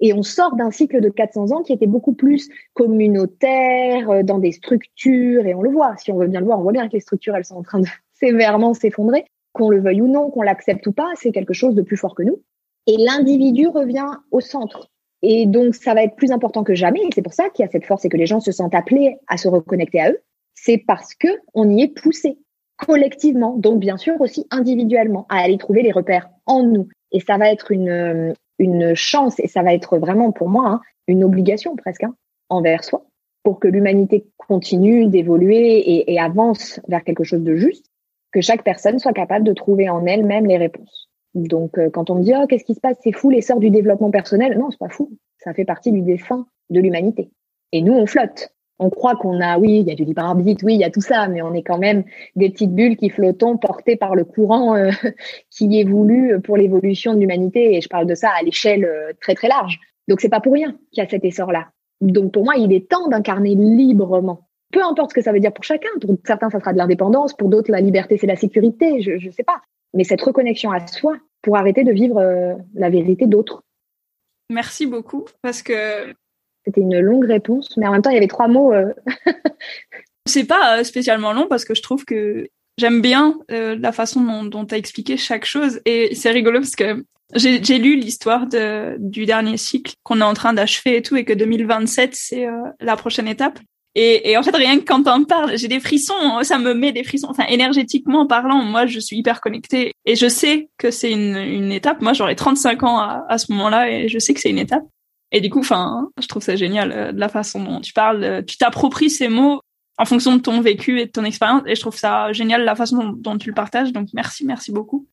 et on sort d'un cycle de 400 ans qui était beaucoup plus communautaire, euh, dans des structures, et on le voit, si on veut bien le voir, on voit bien que les structures, elles sont en train de <laughs> sévèrement s'effondrer, qu'on le veuille ou non, qu'on l'accepte ou pas, c'est quelque chose de plus fort que nous. Et l'individu revient au centre. Et donc, ça va être plus important que jamais, et c'est pour ça qu'il y a cette force et que les gens se sentent appelés à se reconnecter à eux. C'est parce que on y est poussé collectivement, donc bien sûr aussi individuellement, à aller trouver les repères en nous. Et ça va être une, euh, une chance, et ça va être vraiment pour moi hein, une obligation presque hein, envers soi, pour que l'humanité continue d'évoluer et, avance vers quelque chose de juste, que chaque personne soit capable de trouver en elle-même les réponses. Donc, euh, quand on me dit oh qu'est-ce qui se passe, c'est fou l'essor du développement personnel, non, c'est pas fou, ça fait partie du dessin de l'humanité. Et nous, on flotte on croit qu'on a, oui, il y a du libre arbitre, oui, il y a tout ça, mais on est quand même des petites bulles qui flottons portées par le courant euh, <laughs> qui est voulu pour l'évolution de l'humanité. Et je parle de ça à l'échelle euh, très très large. Donc c'est pas pour rien qu'il y a cet essor-là. Donc pour moi, il est temps d'incarner librement. Peu importe ce que ça veut dire pour chacun. Pour certains, ça sera de l'indépendance. Pour d'autres, la liberté, c'est la sécurité. Je ne sais pas. Mais cette reconnexion à soi pour arrêter de vivre euh, la vérité d'autres. Merci beaucoup parce que c'était une longue réponse, mais en même temps, il y avait trois mots. Euh, <laughs> C'est pas spécialement long parce que je trouve que j'aime bien la façon dont tu as expliqué chaque chose et c'est rigolo parce que j'ai lu l'histoire du dernier cycle qu'on est en train d'achever et tout, et que 2027 c'est euh, la prochaine étape. Et, en fait, rien que quand on parle, j'ai des frissons, ça me met des frissons. Enfin, énergétiquement parlant, moi, je suis hyper connectée et je sais que c'est une, étape. Moi, j'aurai 35 ans à ce moment-là et je sais que c'est une étape. Et du coup, enfin, je trouve ça génial euh, de la façon dont tu parles. Euh, tu t'appropries ces mots en fonction de ton vécu et de ton expérience. Et je trouve ça génial la façon dont, tu le partages. Donc, merci, merci beaucoup.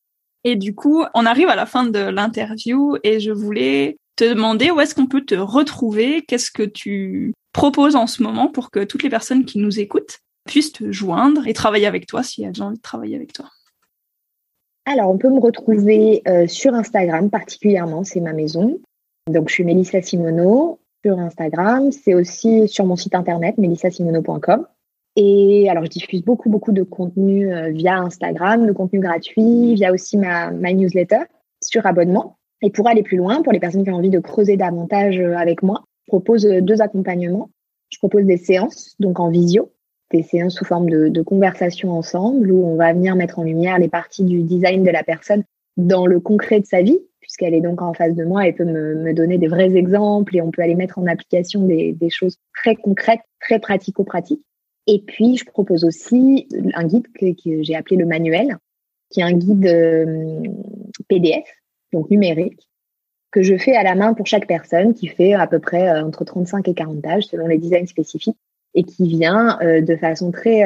Et du coup, on arrive à la fin de l'interview et je voulais te demander où est-ce qu'on peut te retrouver, qu'est-ce que tu proposes en ce moment pour que toutes les personnes qui nous écoutent puissent te joindre et travailler avec toi si elles ont envie de travailler avec toi? Alors, on peut me retrouver euh, sur Instagram particulièrement, c'est ma maison. Donc, je suis Mélissa Simono sur Instagram. C'est aussi sur mon site internet, melissasimono.com. Et alors, je diffuse beaucoup, beaucoup de contenu euh, via Instagram, de contenu gratuit, via aussi ma, ma newsletter sur abonnement. Et pour aller plus loin, pour les personnes qui ont envie de creuser davantage euh, avec moi, je propose euh, deux accompagnements. Je propose des séances, donc en visio, des séances sous forme de, de conversation ensemble, où on va venir mettre en lumière les parties du design de la personne dans le concret de sa vie, puisqu'elle est donc en face de moi et peut me, donner des vrais exemples et on peut aller mettre en application des, des choses très concrètes, très pratico-pratiques. Et puis, je propose aussi un guide que, j'ai appelé le manuel, qui est un guide euh, PDF, donc numérique, que je fais à la main pour chaque personne, qui fait à peu près euh, entre 35 et 40 pages selon les designs spécifiques, et qui vient euh, de façon très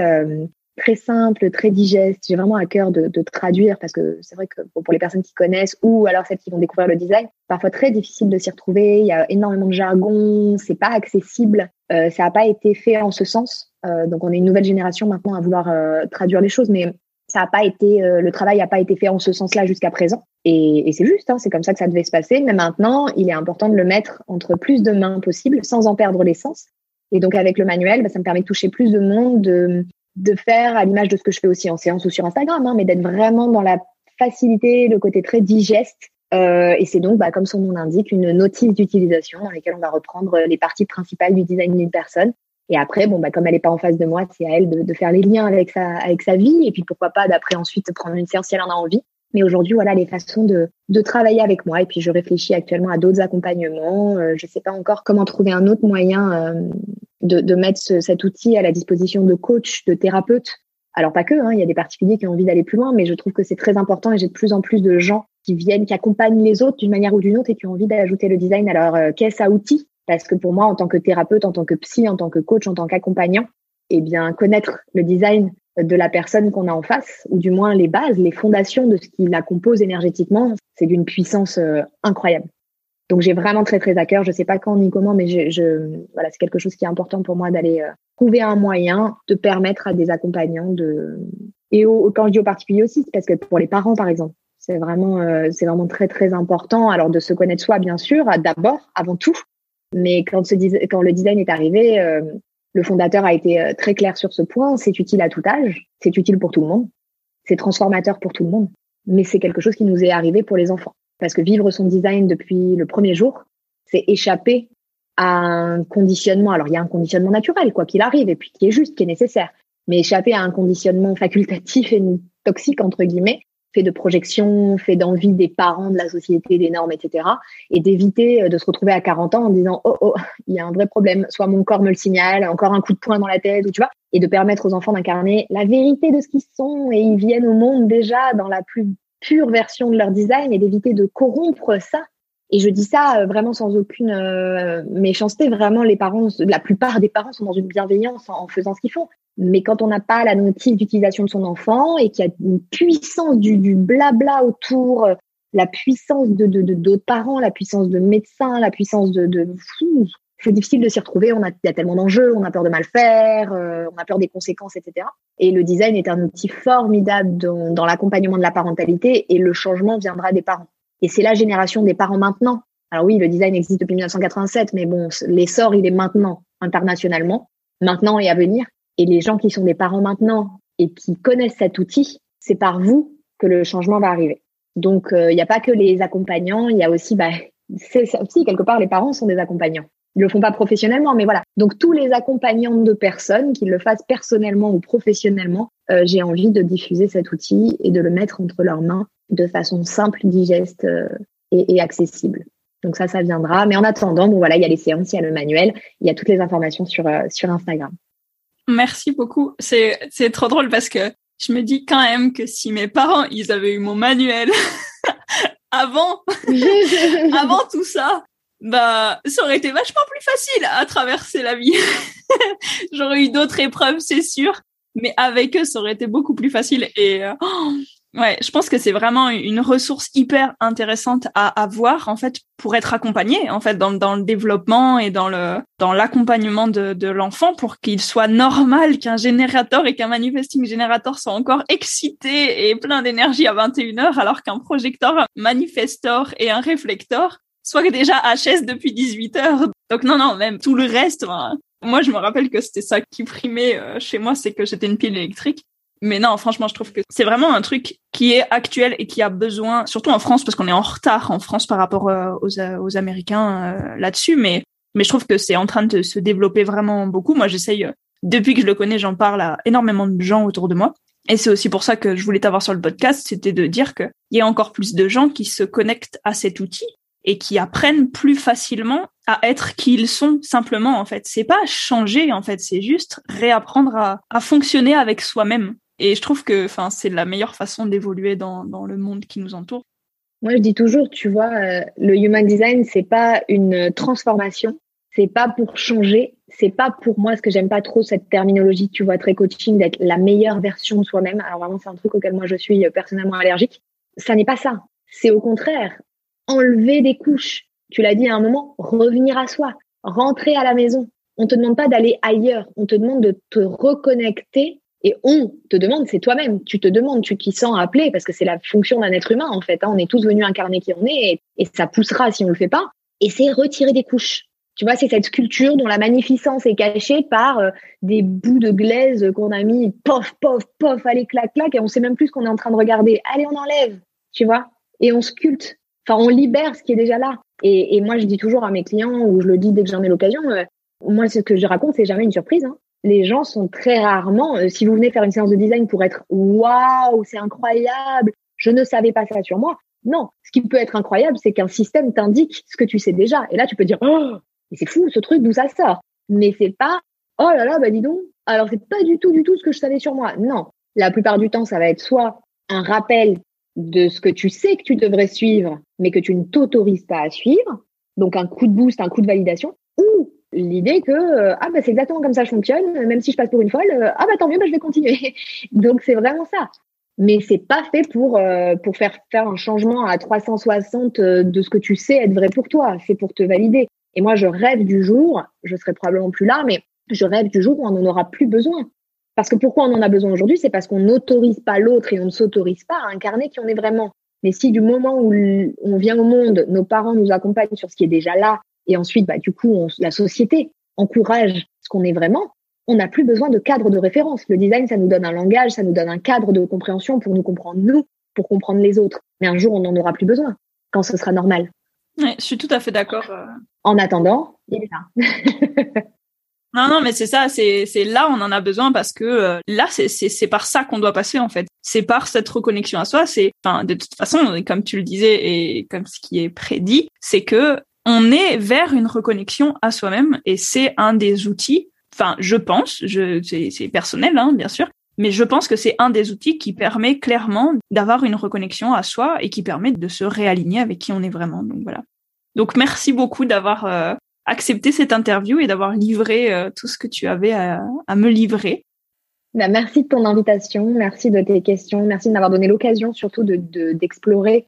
très simple, très digeste. J'ai vraiment à cœur de, traduire parce que c'est vrai que pour les personnes qui connaissent ou alors celles qui vont découvrir le design, parfois très difficile de s'y retrouver. Il y a énormément de jargon, c'est pas accessible. Euh, ça n'a pas été fait en ce sens. Euh, donc on est une nouvelle génération maintenant à vouloir euh, traduire les choses, mais ça a pas été, le travail n'a pas été fait en ce sens-là jusqu'à présent. Et, c'est juste, hein, c'est comme ça que ça devait se passer. Mais maintenant, il est important de le mettre entre plus de mains possible, sans en perdre l'essence. Et donc avec le manuel, bah, ça me permet de toucher plus de monde, de, de faire à l'image de ce que je fais aussi en séance ou sur Instagram, hein, mais d'être vraiment dans la facilité, le côté très digeste. Euh, et c'est donc, bah, comme son nom l'indique, une notice d'utilisation dans laquelle on va reprendre les parties principales du design d'une personne. Et après, bon, bah, comme elle n'est pas en face de moi, c'est à elle de, de, faire les liens avec sa, avec sa vie. Et puis pourquoi pas d'après ensuite prendre une séance si elle en a envie. Mais aujourd'hui, voilà les façons de, de travailler avec moi. Et puis je réfléchis actuellement à d'autres accompagnements. Euh, je ne sais pas encore comment trouver un autre moyen euh, de, de, mettre ce, cet outil à la disposition de coachs, de thérapeutes. Alors pas que, hein, il y a des particuliers qui ont envie d'aller plus loin, mais je trouve que c'est très important et j'ai de plus en plus de gens qui viennent, qui accompagnent les autres d'une manière ou d'une autre et qui ont envie d'ajouter le design à leur euh, caisse à outils? Parce que pour moi, en tant que thérapeute, en tant que psy, en tant que coach, en tant qu'accompagnant, eh bien, connaître le design de la personne qu'on a en face, ou du moins les bases, les fondations de ce qui la compose énergétiquement, c'est d'une puissance euh, incroyable. Donc j'ai vraiment très très à cœur. Je sais pas quand ni comment, mais je, je voilà, c'est quelque chose qui est important pour moi d'aller euh, trouver un moyen de permettre à des accompagnants de et au, quand je dis au particulier aussi, parce que pour les parents par exemple, c'est vraiment euh, c'est vraiment très très important. Alors de se connaître soi bien sûr, d'abord, avant tout, mais quand, ce, quand le design est arrivé, le fondateur a été euh, très clair sur ce point. C'est utile à tout âge, c'est utile pour tout le monde, c'est transformateur pour tout le monde, mais c'est quelque chose qui nous est arrivé pour les enfants. Parce que vivre son design depuis le premier jour, c'est échapper à un conditionnement. Alors il y a un conditionnement naturel, quoi qu'il arrive, et puis qui est juste, qui est nécessaire. Mais échapper à un conditionnement facultatif et toxique, entre guillemets, fait de projection, fait d'envie des parents, de la société, des normes, etc. Et d'éviter euh, de se retrouver à 40 ans en disant oh oh il y a un vrai problème, soit mon corps me le signale, encore un coup de poing dans la tête, ou tu vois, et de permettre aux enfants d'incarner la vérité de ce qu'ils sont et ils viennent au monde déjà dans la plus pure version de leur design et d'éviter de corrompre ça. Et je dis ça euh, vraiment sans aucune euh, méchanceté. Vraiment, les parents, la plupart des parents sont dans une bienveillance en faisant ce qu'ils font. Mais quand on n'a pas la notice d'utilisation de son enfant et qu'il y a une puissance du, blabla autour, euh, la puissance de d'autres parents, la puissance de médecins, la puissance de, de c'est difficile de s'y retrouver. On a, il y a tellement d'enjeux, on a peur de mal faire, euh, on a peur des conséquences, etc. Et le design est un outil formidable dans, dans l'accompagnement de la parentalité et le changement viendra des parents. Et c'est la génération des parents maintenant. Alors oui, le design existe depuis 1987, mais bon, l'essor, il est maintenant, internationalement, maintenant et à venir. Et les gens qui sont des parents maintenant et qui connaissent cet outil, c'est par vous que le changement va arriver. Donc, euh, il n'y a pas que les accompagnants, il y a aussi, bah, <laughs> c'est aussi quelque part, les parents sont des accompagnants. Ils le font pas professionnellement, mais voilà. Donc tous les accompagnants de personnes, qu'ils le fassent personnellement ou professionnellement, euh, j'ai envie de diffuser cet outil et de le mettre entre leurs mains de façon simple, digeste euh, et, et, accessible. Donc ça, ça viendra. Mais en attendant, bon voilà, il y a les séances, il y a le manuel, il y a toutes les informations sur euh, sur Instagram. Merci beaucoup. C'est c'est trop drôle parce que je me dis quand même que si mes parents ils avaient eu mon manuel <laughs> avant <laughs> avant tout ça, bah ça aurait été vachement plus facile à traverser la vie. <laughs> J'aurais eu d'autres épreuves, c'est sûr, mais avec eux ça aurait été beaucoup plus facile et euh, Ouais, je pense que c'est vraiment une ressource hyper intéressante à avoir en fait pour être accompagné en fait dans, dans le développement et dans le dans l'accompagnement de, de l'enfant pour qu'il soit normal qu'un générateur et qu'un manifesting générateur soit encore excité et plein d'énergie à 21h alors qu'un projecteur manifestor et un réflecteur soit déjà HS depuis 18h. Donc non non, même tout le reste moi je me rappelle que c'était ça qui primait euh, chez moi, c'est que j'étais une pile électrique mais non, franchement, je trouve que c'est vraiment un truc qui est actuel et qui a besoin, surtout en France, parce qu'on est en retard en France par rapport euh, aux, euh, aux Américains euh, là-dessus. Mais, mais je trouve que c'est en train de se développer vraiment beaucoup. Moi, j'essaye, depuis que je le connais, j'en parle à énormément de gens autour de moi. Et c'est aussi pour ça que je voulais t'avoir sur le podcast, c'était de dire qu'il y a encore plus de gens qui se connectent à cet outil et qui apprennent plus facilement à être qui ils sont simplement en fait. C'est pas changer en fait, c'est juste réapprendre à, à fonctionner avec soi-même. Et je trouve que c'est la meilleure façon d'évoluer dans, dans le monde qui nous entoure. Moi, je dis toujours, tu vois, euh, le human design, c'est pas une transformation, c'est pas pour changer, c'est pas pour moi ce que j'aime pas trop cette terminologie, tu vois, très coaching, d'être la meilleure version de soi-même. Alors vraiment, c'est un truc auquel moi je suis personnellement allergique. Ça n'est pas ça. C'est au contraire enlever des couches. Tu l'as dit à un moment, revenir à soi, rentrer à la maison. On te demande pas d'aller ailleurs, on te demande de te reconnecter et on te demande, c'est toi-même. Tu te demandes, tu t'y sens appelé parce que c'est la fonction d'un être humain en fait. Hein. On est tous venus incarner qui on est et, ça poussera si on le fait pas. Et c'est retirer des couches. Tu vois, c'est cette sculpture dont la magnificence est cachée par euh, des bouts de glaise qu'on a mis, pof, pof, pof, allez, clac, clac, et on sait même plus ce qu'on est en train de regarder. Allez, on enlève, tu vois, et on sculpte. Enfin, on libère ce qui est déjà là. Et, moi, je dis toujours à mes clients, ou je le dis dès que j'en ai l'occasion, euh, moi, ce que je raconte, c'est jamais une surprise. Hein les gens sont très rarement, euh, si vous venez faire une séance de design pour être waouh, c'est incroyable, je ne savais pas ça sur moi. Non, ce qui peut être incroyable, c'est qu'un système t'indique ce que tu sais déjà. Et là, tu peux dire, oh, c'est fou ce truc, d'où ça sort? Mais c'est pas, oh là là, bah dis donc, alors c'est pas du tout, du tout ce que je savais sur moi. Non, la plupart du temps, ça va être soit un rappel de ce que tu sais que tu devrais suivre, mais que tu ne t'autorises pas à suivre, donc un coup de boost, un coup de validation, ou l'idée que euh, ah bah c'est exactement comme ça je fonctionne même si je passe pour une folle euh, ah bah tant mieux bah, je vais continuer. <laughs> Donc c'est vraiment ça. Mais c'est pas fait pour euh, pour faire faire un changement à 360 de ce que tu sais être vrai pour toi. C'est pour te valider. Et moi je rêve du jour je serai probablement plus là mais je rêve du jour où on n'en aura plus besoin. Parce que pourquoi on en a besoin aujourd'hui? C'est parce qu'on n'autorise pas l'autre et on ne s'autorise pas à incarner qui on est vraiment. Mais si du moment où on vient au monde nos parents nous accompagnent sur ce qui est déjà là et ensuite, bah, du coup, la société encourage ce qu'on est vraiment, on n'a plus besoin de cadre de référence. Le design, ça nous donne un langage, ça nous donne un cadre de compréhension pour nous comprendre nous, pour comprendre les autres. Mais un jour, on n'en aura plus besoin, quand ce sera normal. Ouais, je suis tout à fait d'accord. Euh. En attendant, il est là. <laughs> non, non, mais c'est ça, c'est là on en a besoin parce que euh, là c'est par ça qu'on doit passer en fait. C'est par cette reconnexion à soi. C'est, enfin, de toute façon, comme tu le disais et comme ce qui est prédit, c'est que on est vers une reconnexion à soi-même et c'est un des outils. Enfin, je pense, je, c'est personnel, hein, bien sûr, mais je pense que c'est un des outils qui permet clairement d'avoir une reconnexion à soi et qui permet de se réaligner avec qui on est vraiment. Donc voilà. Donc merci beaucoup d'avoir euh, accepté cette interview et d'avoir livré euh, tout ce que tu avais à, me livrer. Bah, merci de ton invitation, merci de tes questions, merci de m'avoir donné l'occasion surtout de d'explorer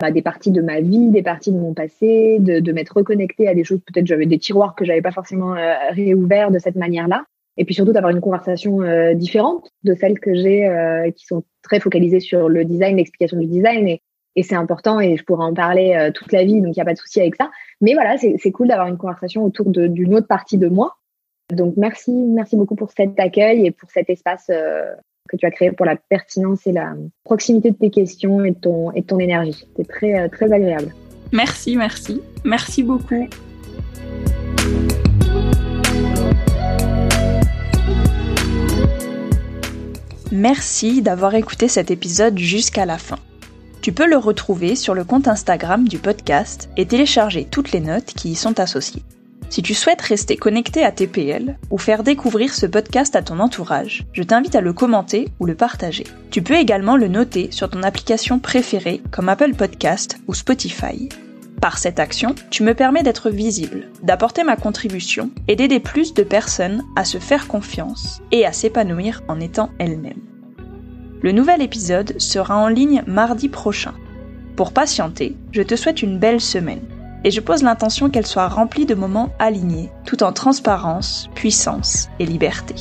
bah, des parties de ma vie, des parties de mon passé, de, de m'être reconnectée à des choses, peut-être j'avais des tiroirs que j'avais pas forcément euh, réouverts de cette manière-là. Et puis surtout d'avoir une conversation euh, différente de celles que j'ai euh, qui sont très focalisées sur le design, l'explication du design. Et, et c'est important et je pourrais en parler euh, toute la vie, donc il n'y a pas de souci avec ça. Mais voilà, c'est cool d'avoir une conversation autour d'une autre partie de moi. Donc merci, merci beaucoup pour cet accueil et pour cet espace que tu as créé pour la pertinence et la proximité de tes questions et de ton, et ton énergie. C'était très, euh, très agréable. Merci, merci. Merci beaucoup. Merci d'avoir écouté cet épisode jusqu'à la fin. Tu peux le retrouver sur le compte Instagram du podcast et télécharger toutes les notes qui y sont associées. Si tu souhaites rester connecté à TPL ou faire découvrir ce podcast à ton entourage, je t'invite à le commenter ou le partager. Tu peux également le noter sur ton application préférée comme Apple Podcast ou Spotify. Par cette action, tu me permets d'être visible, d'apporter ma contribution et d'aider plus de personnes à se faire confiance et à s'épanouir en étant elles-mêmes. Le nouvel épisode sera en ligne mardi prochain. Pour patienter, je te souhaite une belle semaine et je pose l'intention qu'elle soit remplie de moments alignés, tout en transparence, puissance et liberté.